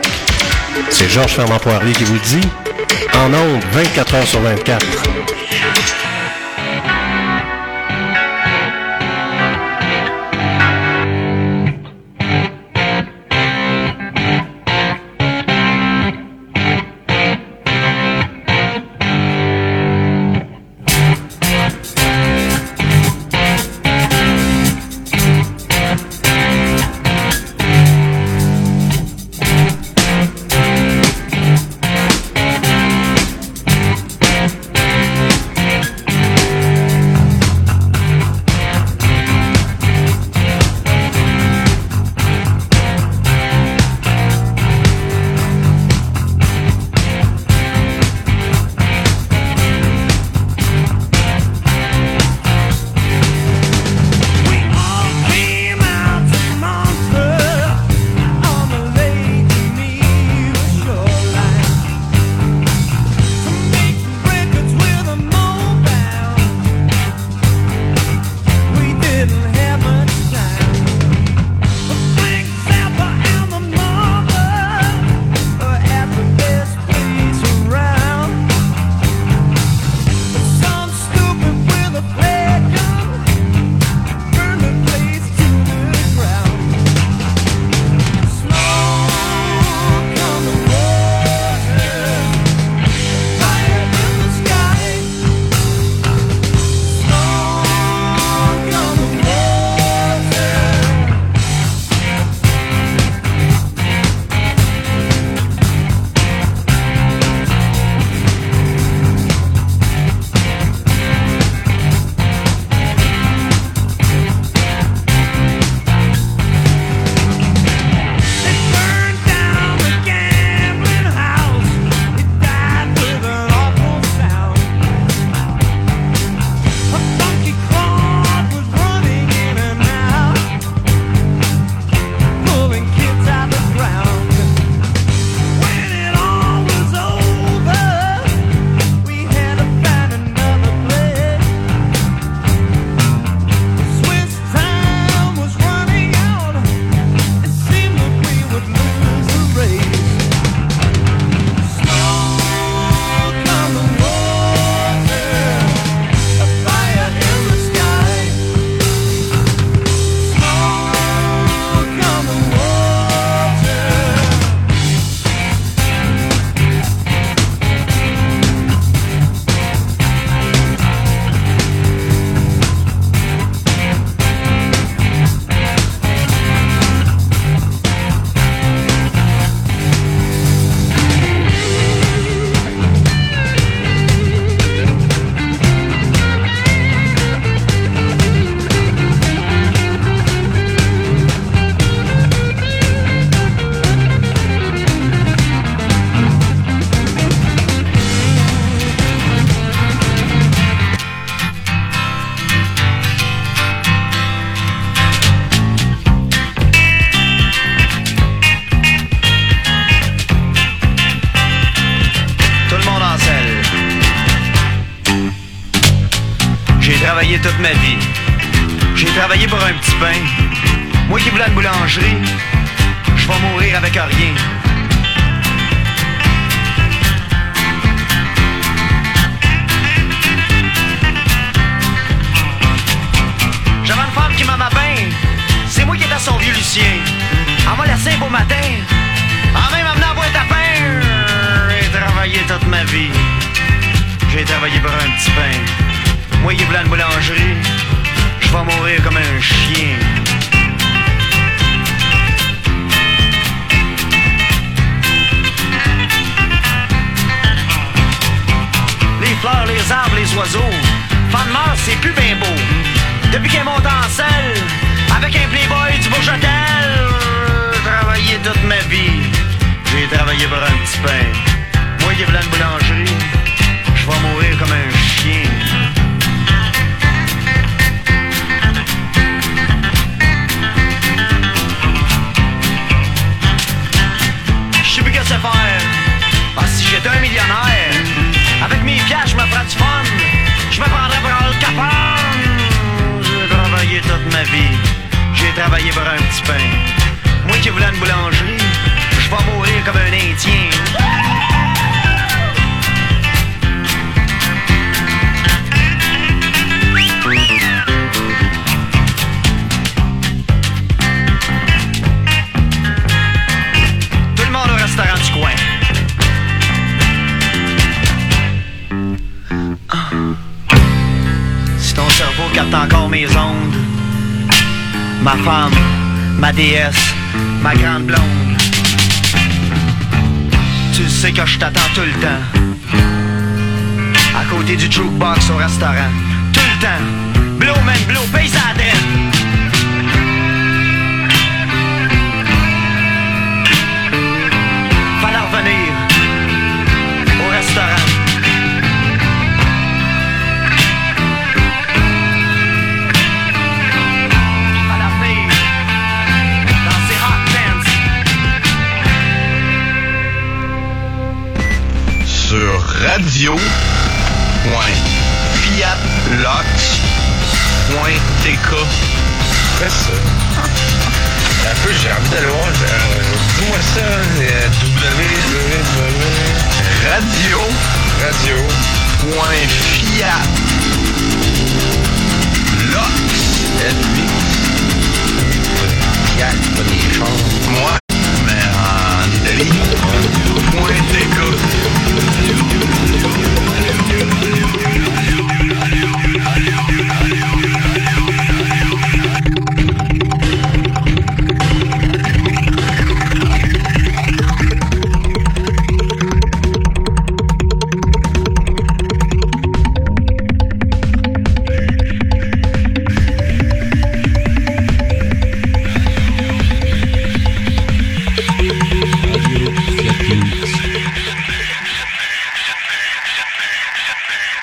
C'est Georges Fernand Poirier qui vous dit. En ondes, 24 heures sur 24. Je vais mourir avec rien. J'avais une femme qui m'aimait bien. C'est moi qui étais son vieux Lucien. Elle m'a laissé un beau matin. En même amené à boîte à pain. J'ai travaillé toute ma vie. J'ai travaillé pour un petit pain. Moi qui voulais une boulangerie, je vais mourir comme un chien. Fleurs, les arbres, les oiseaux. Fan de Mars, c'est plus bien beau. Depuis qu'elle monte en selle, avec un playboy du Bourgeotel, j'ai travaillé toute ma vie. J'ai travaillé pour un petit pain. Moi qui voulais une boulangerie, je vais mourir comme un chien. Je sais plus que c'est faire. Ah, si j'étais un millionnaire, je me ferais du fun. Je me prendrais pour le capone. J'ai travaillé toute ma vie. J'ai travailler pour un petit pain. Moi qui voulais une boulangerie, je vais mourir comme un Indien. Ma femme, ma déesse, ma grande blonde, tu sais que je t'attends tout le temps. À côté du jukebox au restaurant, tout le temps. Blow man, blow, paye radio.fiatlox.tk. Fais ça. Un peu, j'ai envie d'aller voir. Dis-moi ça. Euh, www. Radio. Radio. Point fiat. Fiat, pas des. Moi, mais en Italie. Point